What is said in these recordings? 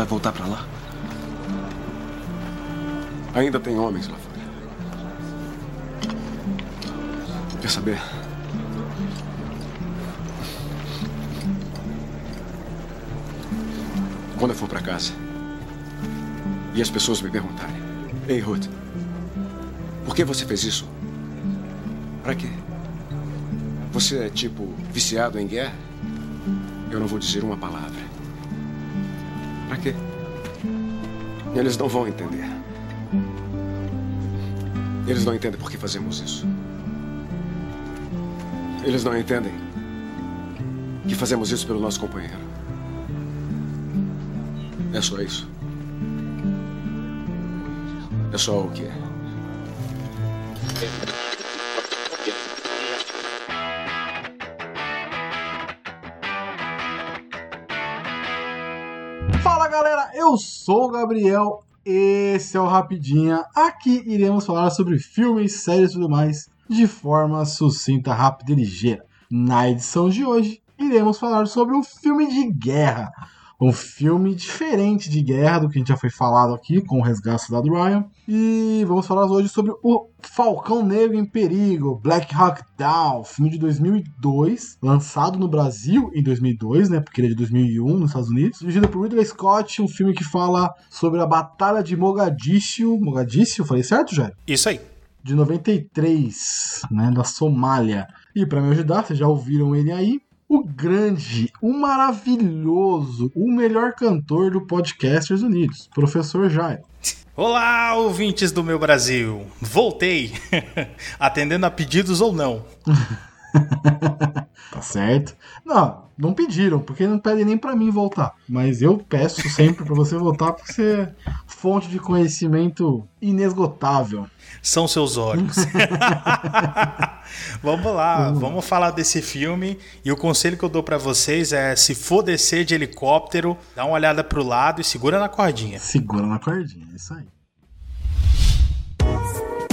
vai voltar para lá? Ainda tem homens lá fora. Quer saber? Quando eu for para casa e as pessoas me perguntarem: Ei, Ruth, por que você fez isso? Para quê? Você é tipo viciado em guerra? Eu não vou dizer uma palavra. Eles não vão entender. Eles não entendem por que fazemos isso. Eles não entendem que fazemos isso pelo nosso companheiro. É só isso. É só o que é. Gabriel, esse é o Rapidinha. Aqui iremos falar sobre filmes, séries e tudo mais de forma sucinta, rápida e ligeira. Na edição de hoje, iremos falar sobre um filme de guerra. Um filme diferente de guerra do que a gente já foi falado aqui com o resgate do Ryan. E vamos falar hoje sobre o Falcão Negro em Perigo, Black Hawk Down, filme de 2002, lançado no Brasil em 2002, né, porque ele é de 2001 nos Estados Unidos, dirigido por Ridley Scott, um filme que fala sobre a Batalha de Mogadishu, Mogadishu, falei certo, Jair? Isso aí. De 93, né, da Somália. E para me ajudar, vocês já ouviram ele aí, o grande, o maravilhoso, o melhor cantor do Podcasters Unidos, professor Jairo. Olá, ouvintes do meu Brasil! Voltei! Atendendo a pedidos ou não. tá certo. Não, não pediram, porque não pedem nem para mim voltar. Mas eu peço sempre para você voltar, porque você é fonte de conhecimento inesgotável. São seus olhos. vamos lá, vamos falar desse filme. E o conselho que eu dou para vocês é: se for descer de helicóptero, dá uma olhada pro lado e segura na cordinha. Segura na cordinha, é isso aí.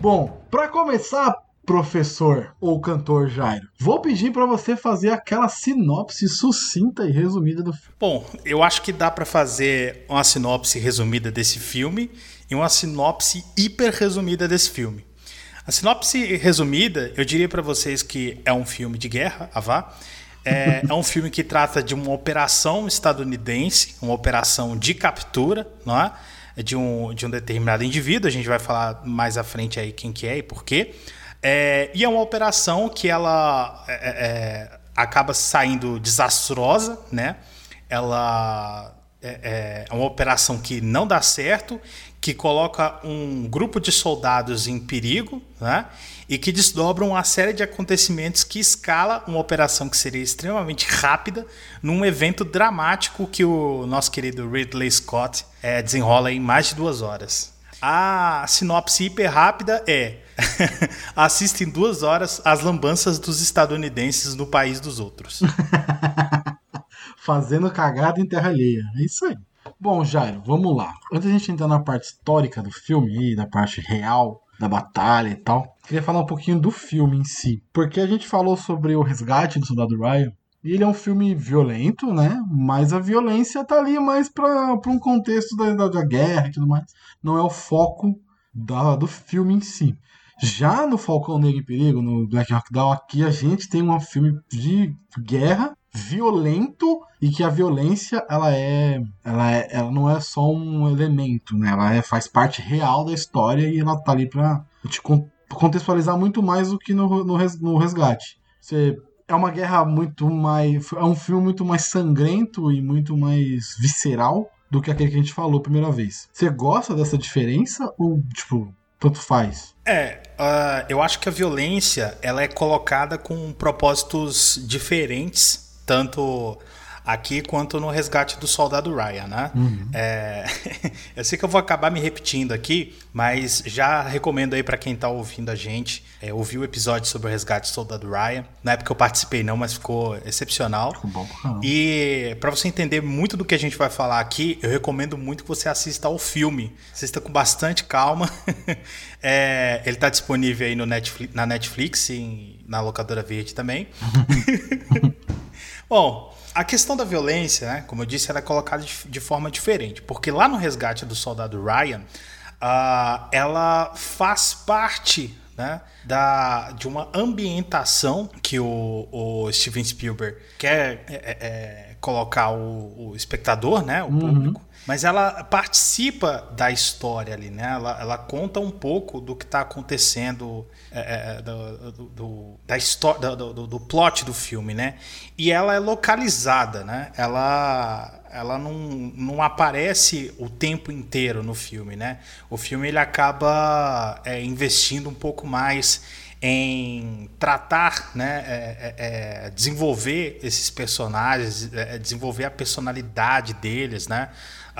Bom, para começar, professor ou cantor Jairo, vou pedir para você fazer aquela sinopse sucinta e resumida do filme. Bom, eu acho que dá para fazer uma sinopse resumida desse filme e uma sinopse hiper resumida desse filme. A sinopse resumida, eu diria para vocês que é um filme de guerra, Avá. É, é um filme que trata de uma operação estadunidense, uma operação de captura, não é? De um, de um determinado indivíduo, a gente vai falar mais à frente aí quem que é e por quê. É, e é uma operação que ela é, é, é acaba saindo desastrosa, né? Ela é, é, uma operação que não dá certo, que coloca um grupo de soldados em perigo, né? E que desdobra uma série de acontecimentos que escala uma operação que seria extremamente rápida num evento dramático que o nosso querido Ridley Scott é, desenrola em mais de duas horas. A sinopse hiper rápida é: assista em duas horas as lambanças dos estadunidenses no país dos outros. Fazendo cagada em terra alheia. É isso aí. Bom, Jairo, vamos lá. Antes da gente entrar na parte histórica do filme, da parte real da batalha e tal, queria falar um pouquinho do filme em si. Porque a gente falou sobre o resgate do soldado Ryan. E ele é um filme violento, né? Mas a violência tá ali mais para um contexto da, da, da, guerra e tudo mais. Não é o foco da, do filme em si. Já no Falcão Negro em Perigo, no Black Hawk Down, aqui a gente tem um filme de guerra violento e que a violência ela é, ela é, ela não é só um elemento, né? Ela é, faz parte real da história e ela tá ali para te contextualizar muito mais do que no, no, no resgate. Você é uma guerra muito mais, é um filme muito mais sangrento e muito mais visceral do que aquele que a gente falou a primeira vez. Você gosta dessa diferença ou tipo tanto faz? É, uh, eu acho que a violência ela é colocada com propósitos diferentes, tanto aqui quanto no resgate do soldado Ryan, né? Uhum. É, eu sei que eu vou acabar me repetindo aqui, mas já recomendo aí para quem tá ouvindo a gente é, ouvir o episódio sobre o resgate do soldado Ryan. Na época eu participei não, mas ficou excepcional. Ficou bom. E para você entender muito do que a gente vai falar aqui, eu recomendo muito que você assista ao filme. Assista com bastante calma. é, ele tá disponível aí no Netflix, na Netflix e na locadora verde também. Bom, a questão da violência, né, como eu disse, ela é colocada de, de forma diferente, porque lá no resgate do soldado Ryan, uh, ela faz parte né, da, de uma ambientação que o, o Steven Spielberg quer é, é, é colocar o, o, espectador, né, o uhum. público, mas ela participa da história ali, né? Ela, ela conta um pouco do que está acontecendo é, é, do, do, do, da história, do, do, plot do filme, né? E ela é localizada, né? Ela, ela não, não aparece o tempo inteiro no filme, né? O filme ele acaba é, investindo um pouco mais em tratar, né, é, é, é desenvolver esses personagens, é, desenvolver a personalidade deles, né,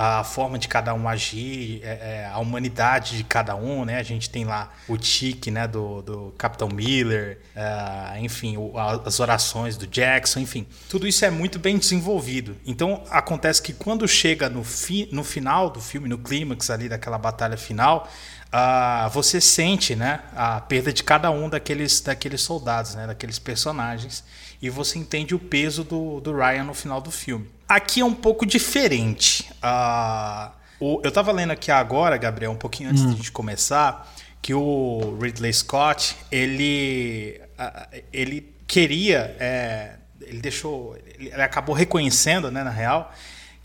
a forma de cada um agir, é, é, a humanidade de cada um, né? A gente tem lá o tique, né, do, do Capitão Miller, é, enfim, o, as orações do Jackson, enfim. Tudo isso é muito bem desenvolvido. Então, acontece que quando chega no, fi, no final do filme, no clímax ali daquela batalha final, Uh, você sente né, a perda de cada um daqueles, daqueles soldados, né, daqueles personagens, e você entende o peso do, do Ryan no final do filme. Aqui é um pouco diferente. Uh, o, eu estava lendo aqui agora, Gabriel, um pouquinho antes hum. de a gente começar, que o Ridley Scott, ele, uh, ele queria, é, ele deixou, ele acabou reconhecendo, né, na real,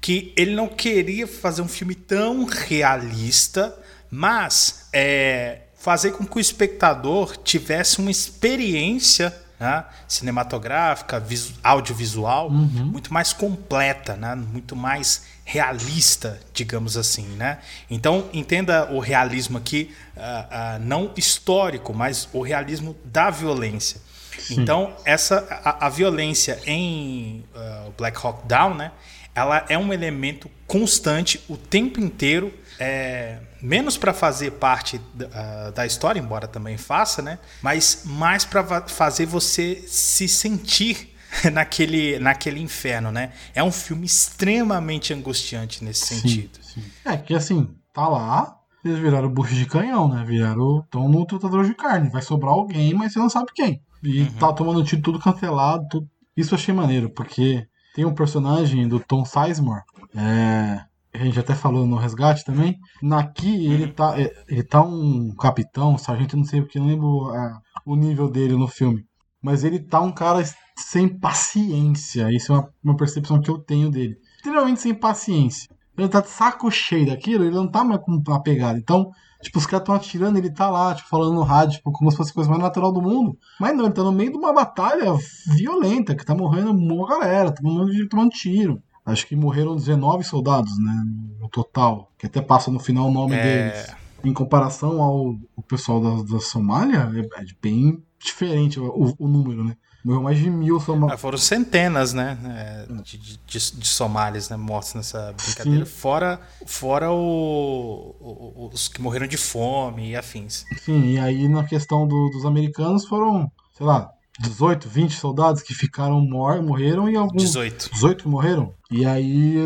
que ele não queria fazer um filme tão realista, mas é, fazer com que o espectador tivesse uma experiência né, cinematográfica, audiovisual, uhum. muito mais completa, né, muito mais realista, digamos assim. Né? Então, entenda o realismo aqui, uh, uh, não histórico, mas o realismo da violência. Sim. Então, essa, a, a violência em uh, Black Hawk Down, né, ela é um elemento constante o tempo inteiro é, menos para fazer parte da, uh, da, história, embora também faça, né? Mas mais para fazer você se sentir naquele, naquele inferno, né? É um filme extremamente angustiante nesse sim, sentido. Sim. É que assim, tá lá, eles viraram bucho de canhão, né? Viraram. Estão no tratador de carne. Vai sobrar alguém, mas você não sabe quem. E uhum. tá tomando tiro tudo cantelado. Tudo... Isso eu achei maneiro, porque tem um personagem do Tom Sizemore. É, a gente até falou no resgate também. Naqui ele tá, é, ele tá um capitão, sargento, não sei porque, não lembro é, o nível dele no filme. Mas ele tá um cara sem paciência. Isso é uma, uma percepção que eu tenho dele. Literalmente sem paciência. Ele tá de saco cheio daquilo, ele não tá mais com uma pegada. Então, tipo, os caras estão atirando, ele tá lá, tipo, falando no rádio, tipo, como se fosse a coisa mais natural do mundo. Mas não, ele tá no meio de uma batalha violenta, que tá morrendo uma galera, tá morrendo tomando tiro. Acho que morreram 19 soldados, né? No total. Que até passa no final o nome é... deles. Em comparação ao, ao pessoal da, da Somália, é, é bem diferente o, o, número, né? Morreu mais de mil somalis. Ah, foram centenas, né? É, de, de, de, somalis né, mortos nessa brincadeira. Sim. Fora, fora o, o, os que morreram de fome e afins. Sim, e aí na questão do, dos americanos foram, sei lá, 18, 20 soldados que ficaram mor morreram e alguns. 18. 18 morreram. E aí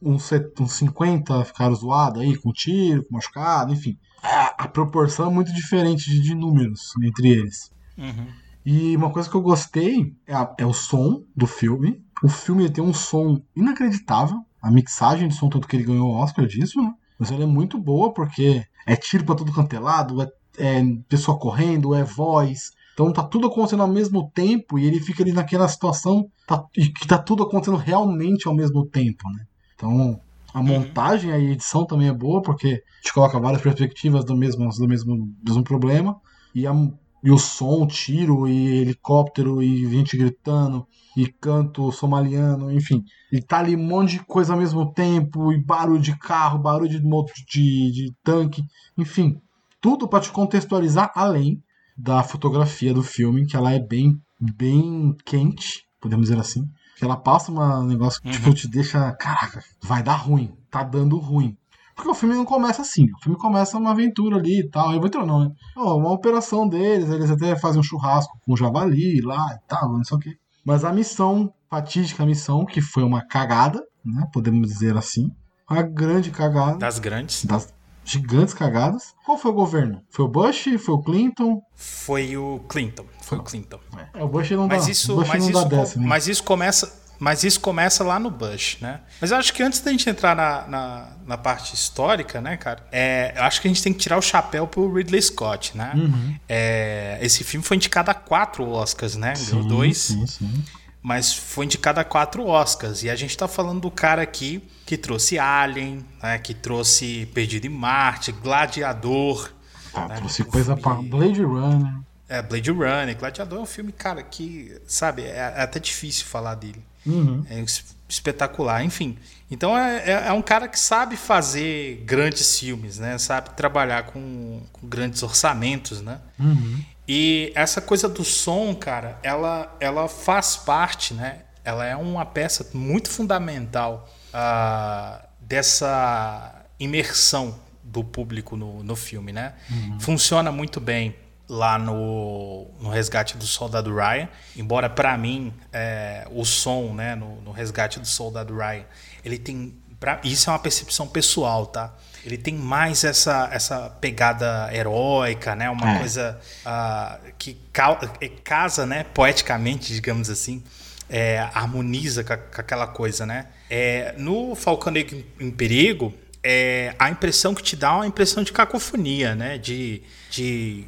uns, uns 50 ficaram zoados aí, com tiro, com machucado, enfim. A, a proporção é muito diferente de, de números entre eles. Uhum. E uma coisa que eu gostei é, a, é, o som do filme. O filme tem um som inacreditável. A mixagem de som, tanto que ele ganhou o Oscar disso, né? Mas ela é muito boa porque é tiro pra todo canto é é, é pessoa correndo, é voz, então tá tudo acontecendo ao mesmo tempo e ele fica ali naquela situação tá, que tá tudo acontecendo realmente ao mesmo tempo, né? Então a uhum. montagem e a edição também é boa porque te coloca várias perspectivas do mesmo, do mesmo, mesmo problema e, a, e o som, tiro e helicóptero e gente gritando e canto somaliano, enfim. E tá ali um monte de coisa ao mesmo tempo, e barulho de carro, barulho de, de, de tanque, enfim tudo para te contextualizar além da fotografia do filme, que ela é bem, bem quente, podemos dizer assim. Que ela passa um negócio que Uhum. tipo, te deixa. Caraca, vai dar ruim. Tá dando ruim. Porque o filme não começa assim. O filme começa uma aventura ali e tal. Aventura não, né? Ó, uma operação deles. Eles até fazem um churrasco com o javali lá e tal, não sei o quê. Mas a missão, fatídica missão, que foi uma cagada, né? Podemos dizer assim. Uma grande cagada. Das grandes. Das gigantes cagadas. Qual foi o governo? Foi o Bush? Foi o Clinton? Foi o Clinton. Foi o Clinton. É, o Bush não Mas dá. isso, Bush mas não isso, dá co- décimo. mas isso começa, mas isso começa lá no Bush, né? Mas eu acho que antes da gente entrar na, na, na parte histórica, né, cara? É, eu acho que a gente tem que tirar o chapéu pro Ridley Scott, né? Uhum. É, esse filme foi indicado a quatro Oscars, né? Ganhou dois, Sim, sim. Mas foi indicado a quatro Oscars. E a gente tá falando do cara aqui que trouxe Alien, né? Que trouxe Perdido em Marte, Gladiador. Tá, né? trouxe coisa filme- pra Blade Runner. É, Blade Runner, Gladiador é um filme, cara, que, sabe, é, é até difícil falar dele. Uhum. É es- espetacular, enfim. Então é, é- é um cara que sabe fazer grandes filmes, né? Sabe trabalhar com, com grandes orçamentos, né? Uhum. E essa coisa do som, cara, ela, ela faz parte, né? Ela é uma peça muito fundamental ah, dessa imersão do público no, no filme, né? Funciona muito bem lá no, no Resgate do Soldado Ryan, embora para mim é, o som, né, no, no Resgate do Soldado Ryan, ele tem, pra, isso é uma percepção pessoal, tá? Ele tem mais essa, essa pegada heróica, né? Uma É. coisa ah, que ca- é, casa, né? Poeticamente, digamos assim, é, harmoniza com, a- com aquela coisa, né? É, no Falcão Negro em Perigo, é, a impressão que te dá é uma impressão de cacofonia, né? De, de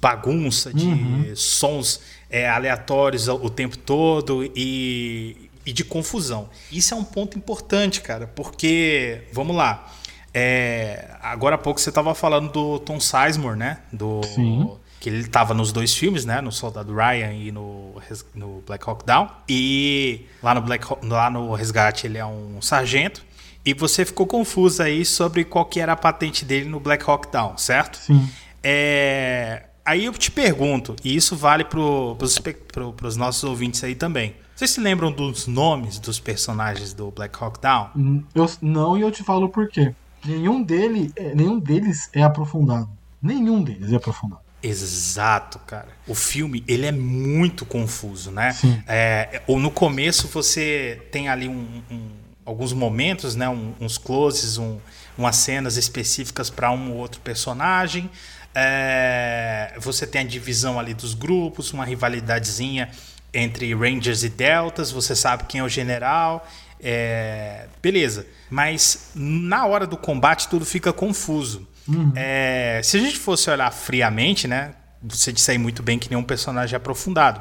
bagunça, de sons é, aleatórios o o tempo todo e, e de confusão. Isso é um ponto importante, cara, porque, vamos lá, é, agora há pouco você estava falando do Tom Sizemore, né? Do, Sim. que ele estava nos dois filmes, né? No Soldado Ryan e no, no Black Hawk Down. E lá no, Black Hawk- lá no Resgate ele é um sargento. E você ficou confuso aí sobre qual que era a patente dele no Black Hawk Down, certo? Sim. É, Aí eu te pergunto, e isso vale para os nossos ouvintes aí também. Vocês se lembram dos nomes dos personagens do Black Hawk Down? Hum, Eu, não, e eu te falo por quê. Nenhum, dele, é, nenhum deles é aprofundado. Nenhum deles é aprofundado. Exato, cara. O filme, ele é muito confuso, né? Sim. É, ou no começo você tem ali um- um- alguns momentos, né? Um- uns closes, um- umas cenas específicas para um ou outro personagem. É, você tem a divisão ali dos grupos, uma rivalidadezinha entre Rangers e Deltas. Você sabe quem é o general. É, beleza. Mas na hora do combate tudo fica confuso. É, se a gente fosse olhar friamente, né? Você disse aí muito bem que nenhum personagem é aprofundado.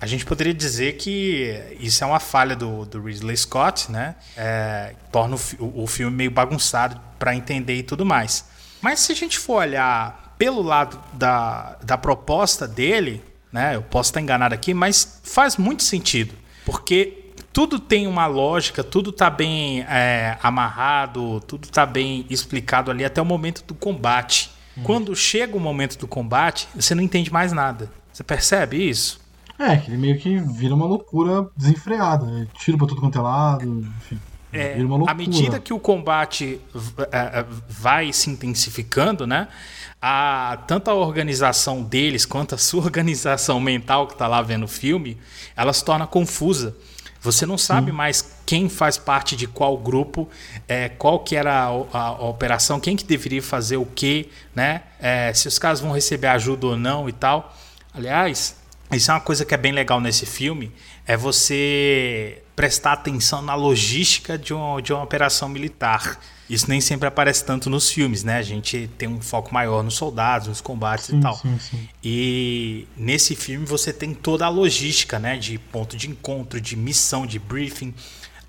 A gente poderia dizer que isso é uma falha do, do Ridley Scott, né? É, torna o- o filme meio bagunçado para entender e tudo mais. Mas se a gente for olhar pelo lado da, da proposta dele, né? Eu posso estar enganado aqui, mas faz muito sentido. Porque tudo tem uma lógica, tudo tá bem é, amarrado, tudo tá bem explicado ali até o momento do combate. Quando chega o momento do combate, você não entende mais nada. Você percebe isso? É, que ele meio que vira uma loucura desenfreada. né? Tira pra tudo quanto é lado, enfim. É, vira uma loucura. à medida que o combate é, é, vai se intensificando, né? A, tanto a organização deles quanto a sua organização mental que está lá vendo o filme, ela se torna confusa. Você não sabe mais quem faz parte de qual grupo, é, qual que era a, a- a operação, quem que deveria fazer o quê, né? É, se os caras vão receber ajuda ou não e tal. Aliás, isso é uma coisa que é bem legal nesse filme, é você prestar atenção na logística de uma, de uma operação militar. Isso nem sempre aparece tanto nos filmes, né? A gente tem um foco maior nos soldados, nos combates Sim, e tal. sim, sim. E nesse filme você tem toda a logística, né? De ponto de encontro, de missão, de briefing.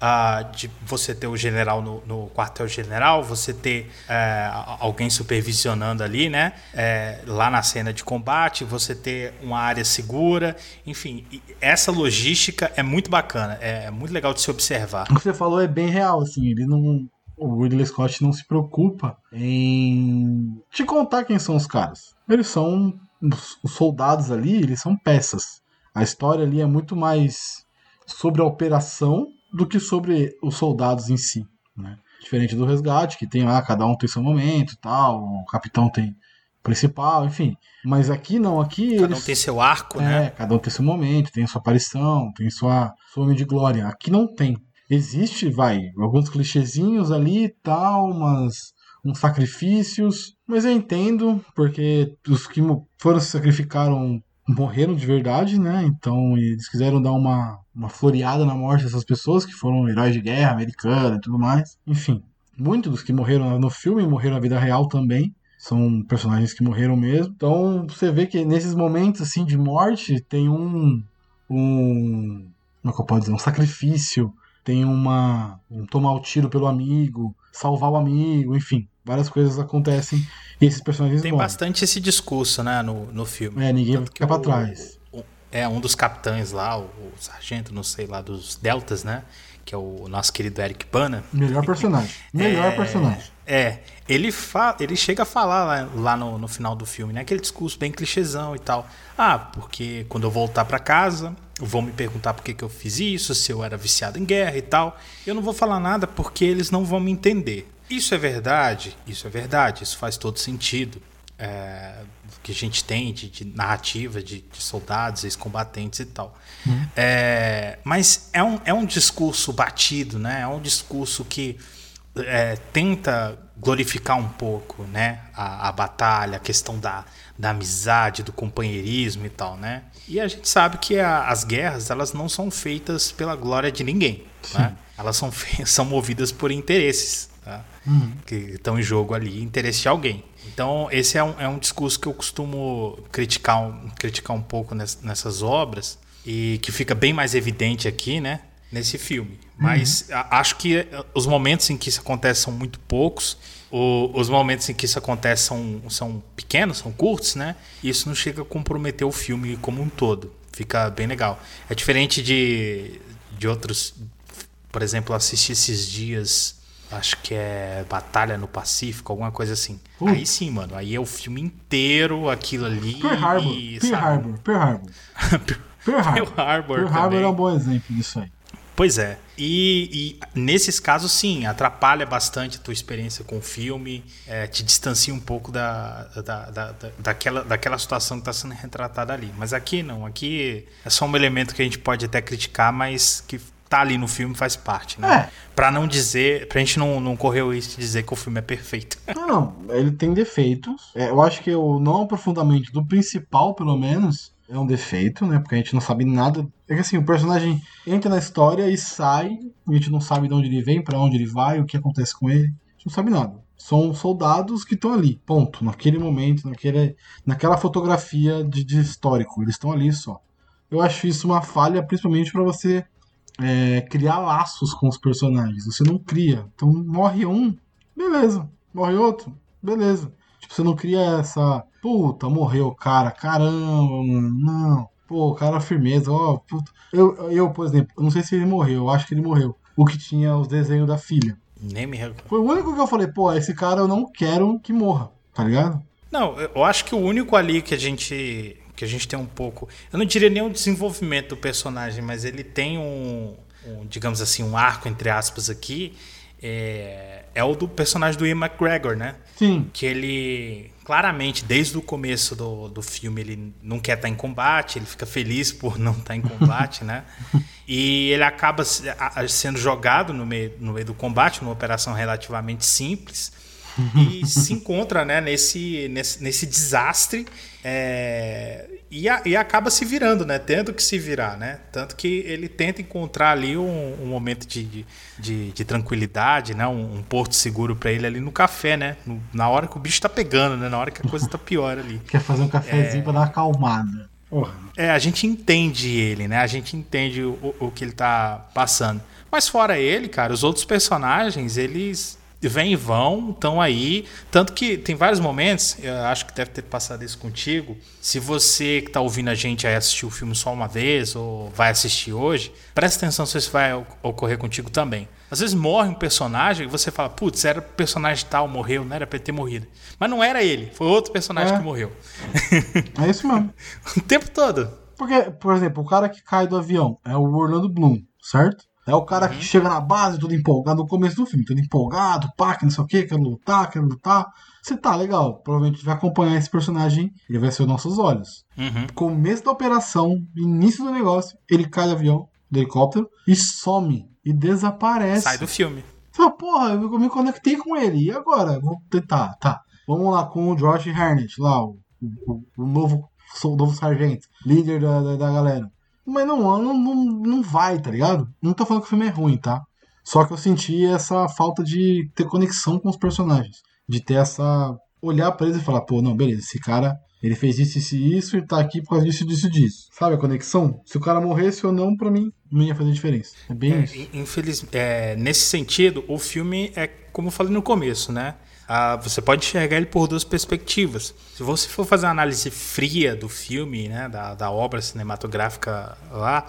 Ah, de você ter o general no, no quartel-general, você ter é, alguém supervisionando ali, né? É, lá na cena de combate, você ter uma área segura. Enfim, essa logística é muito bacana, é, é muito legal de se observar. O que você falou é bem real, assim. Ele não. o Ridley Scott não se preocupa em te contar quem são os caras. Eles são os soldados ali, eles são peças. A história ali é muito mais sobre a operação do que sobre os soldados em si, né? Diferente do resgate, que tem lá, cada um tem seu momento tal, o capitão tem principal, enfim. Mas aqui não, aqui. Cada eles... um tem seu arco, é, né? Cada um tem seu momento, tem sua aparição, tem sua, sua homem de glória. Aqui não tem. Existe, vai, alguns clichêzinhos ali e tal, umas, uns sacrifícios. Mas eu entendo, porque os que foram se sacrificaram morreram de verdade, né? Então eles quiseram dar uma, uma floreada na morte dessas pessoas que foram heróis de guerra americana e tudo mais. Enfim, muitos dos que morreram no filme morreram na vida real também. São personagens que morreram mesmo. Então você vê que nesses momentos assim de morte tem um. um como é que eu posso dizer? Um sacrifício. Tem uma. Um tomar o tiro pelo amigo, salvar o amigo, enfim. Várias coisas acontecem esses personagens Tem morrem. bastante esse discurso, né, no, no filme. É, ninguém Tanto fica pra o- trás. o- é, um dos capitães lá, o, o sargento, não sei lá, dos Deltas, né? Que é o nosso querido Eric Bana. Melhor personagem. Melhor É, personagem. É, ele, fa ele chega a falar lá, lá no, no final do filme, né? Aquele discurso bem clichêzão e tal. Ah, porque quando eu voltar pra casa, vão me perguntar por que, que eu fiz isso, se eu era viciado em guerra e tal. Eu não vou falar nada porque eles não vão me entender. Isso é verdade? Isso é verdade, isso faz todo sentido. É, que a gente tem de, de narrativa de, de soldados, ex-combatentes e tal. É, mas é um, é um discurso batido, né? É um discurso que é, tenta glorificar um pouco, né, a, a batalha, a questão da, da amizade, do companheirismo e tal, né? E a gente sabe que a- as guerras elas não são feitas pela glória de ninguém, né? Elas são, são movidas por interesses, tá? que estão em jogo ali, interesse de alguém. Então esse é um, é um discurso que eu costumo criticar um, criticar um pouco ness- nessas obras e que fica bem mais evidente aqui, né? Nesse filme. Mas a- acho que eh, os momentos em que isso acontece são muito poucos. O- os momentos em que isso acontece são, são pequenos, são curtos, né? E isso não chega a comprometer o filme como um todo. Fica bem legal. É diferente de, de outros. Por exemplo, eu assisti esses dias. Acho que é Batalha no Pacífico, alguma coisa assim. Uh. Aí sim, mano. Aí é o filme inteiro, aquilo ali. Pearl Harbor. e, Pearl? Harbor. Pearl Harbor. Pearl Harbor. Pearl Harbor Pearl Harbor é um bom exemplo disso aí. Pois é. E, e nesses casos, sim, atrapalha bastante a tua experiência com o filme, é, te distancia um pouco da, da, da, da- daquela, daquela situação que está sendo retratada ali. Mas aqui não, aqui é só um elemento que a gente pode até criticar, mas que tá ali no filme faz parte, né? É. Pra não dizer, pra gente não, não correr o risco de dizer que o filme é perfeito. Não, não, ele tem defeitos. É, eu acho que o não aprofundamento do principal, pelo menos, é um defeito, né? Porque a gente não sabe nada. É que assim, o personagem entra na história e sai, a gente não sabe de onde ele vem, pra onde ele vai, o que acontece com ele. A gente não sabe nada. São soldados que estão ali, ponto. Naquele momento, naquele, naquela fotografia de, de histórico. Eles estão ali só. Eu acho isso uma falha, principalmente pra você é, criar laços com os personagens. Você não cria. Então morre um, beleza. Morre outro, beleza. Tipo, você não cria essa. Puta, morreu o cara, caramba, mano. Não. Pô, o cara firmeza, ó, puta. Eu, eu, por exemplo, eu não sei se ele morreu, eu acho que ele morreu. O que tinha os desenhos da filha. Nem me recordo. Foi o único que eu falei, pô, esse cara eu não quero que morra, tá ligado? Não, eu acho que o único ali que a gente que a gente tem um pouco, eu não diria nem o desenvolvimento do personagem, mas ele tem um, um, digamos assim, um arco entre aspas aqui, é, é o do personagem do Ian McGregor, né? Sim. Que ele claramente desde o começo do, do filme ele não quer estar em combate, ele fica feliz por não estar em combate, né? E ele acaba sendo jogado no meio, no meio do combate, numa operação relativamente simples e se encontra né, nesse, nesse, nesse desastre é, e, a- e acaba se virando, né? Tendo que se virar, né? Tanto que ele tenta encontrar ali um, um momento de, de, de- de tranquilidade, né? Um, um porto seguro para ele ali no café, né? No- na hora que o bicho tá pegando, né? Na hora que a coisa tá pior ali. Quer fazer um cafezinho pra dar uma acalmada. Porra. É, a gente entende ele, né? A gente entende o, o que ele tá passando. Mas fora ele, cara, os outros personagens, eles vem e vão, estão aí. Tanto que tem vários momentos, eu acho que deve ter passado isso contigo. Se você que está ouvindo a gente aí assistiu o filme só uma vez ou vai assistir hoje, presta atenção se isso vai ocorrer contigo também. Às vezes morre um personagem e você fala, putz, era personagem tal, morreu, não era pra ele ter morrido. Mas não era ele, foi outro personagem É. que morreu. É isso mesmo. o tempo todo. Porque, por exemplo, o cara que cai do avião é o Orlando Bloom, certo? É o cara Uhum. que chega na base todo empolgado no começo do filme, todo empolgado, pá, que não sei o que, quer lutar, quer lutar. Você tá legal, provavelmente vai acompanhar esse personagem, ele vai ser os nossos olhos. Uhum. Começo da operação, início do negócio, ele cai do avião, do helicóptero, e some, e desaparece. Sai do filme. Você fala, porra, eu me conectei com ele, e agora? Vou tentar, tá. Vamos lá com o George Harnett, lá, o, o, o novo, o novo sargento, líder da, da, da galera. Mas não, não, não, não vai, tá ligado? Não tô falando que o filme é ruim, tá? Só que eu senti essa falta de ter conexão com os personagens. De ter essa. olhar pra eles e falar, pô, não, beleza, esse cara. Ele fez isso, isso e isso, e tá aqui por causa disso, disso, disso. Sabe a conexão? Se o cara morresse ou não, pra mim, não ia fazer diferença. É bem É, isso. in- infeliz, é, nesse sentido, o filme é como eu falei no começo, né? Ah, você pode enxergar ele por duas perspectivas. Se você for fazer uma análise fria do filme, né, da, da obra cinematográfica lá,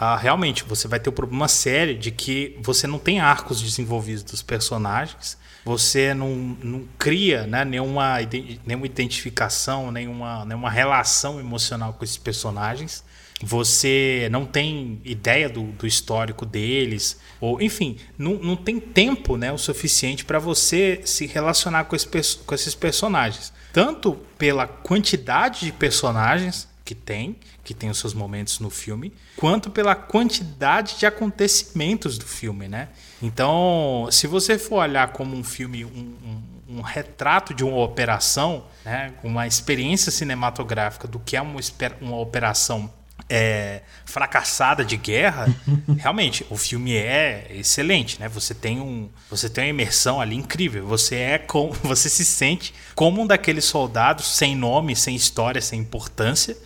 ah, realmente você vai ter o problema sério de que você não tem arcos desenvolvidos dos personagens, você não, não cria né, nenhuma, nenhuma identificação, nenhuma, nenhuma relação emocional com esses personagens você não tem ideia do, do histórico deles, ou enfim, não, não tem tempo né, o suficiente para você se relacionar com, esse com esses personagens. Tanto pela quantidade de personagens que tem, que tem os seus momentos no filme, quanto pela quantidade de acontecimentos do filme, né? Então, se você for olhar como um filme, um, um- um retrato de uma operação, né, uma experiência cinematográfica do que é uma, uma operação é, fracassada de guerra, realmente o filme é excelente, né? Você tem um, você tem uma imersão ali incrível. Você é com, você se sente como um daqueles soldados sem nome, sem história, sem importância,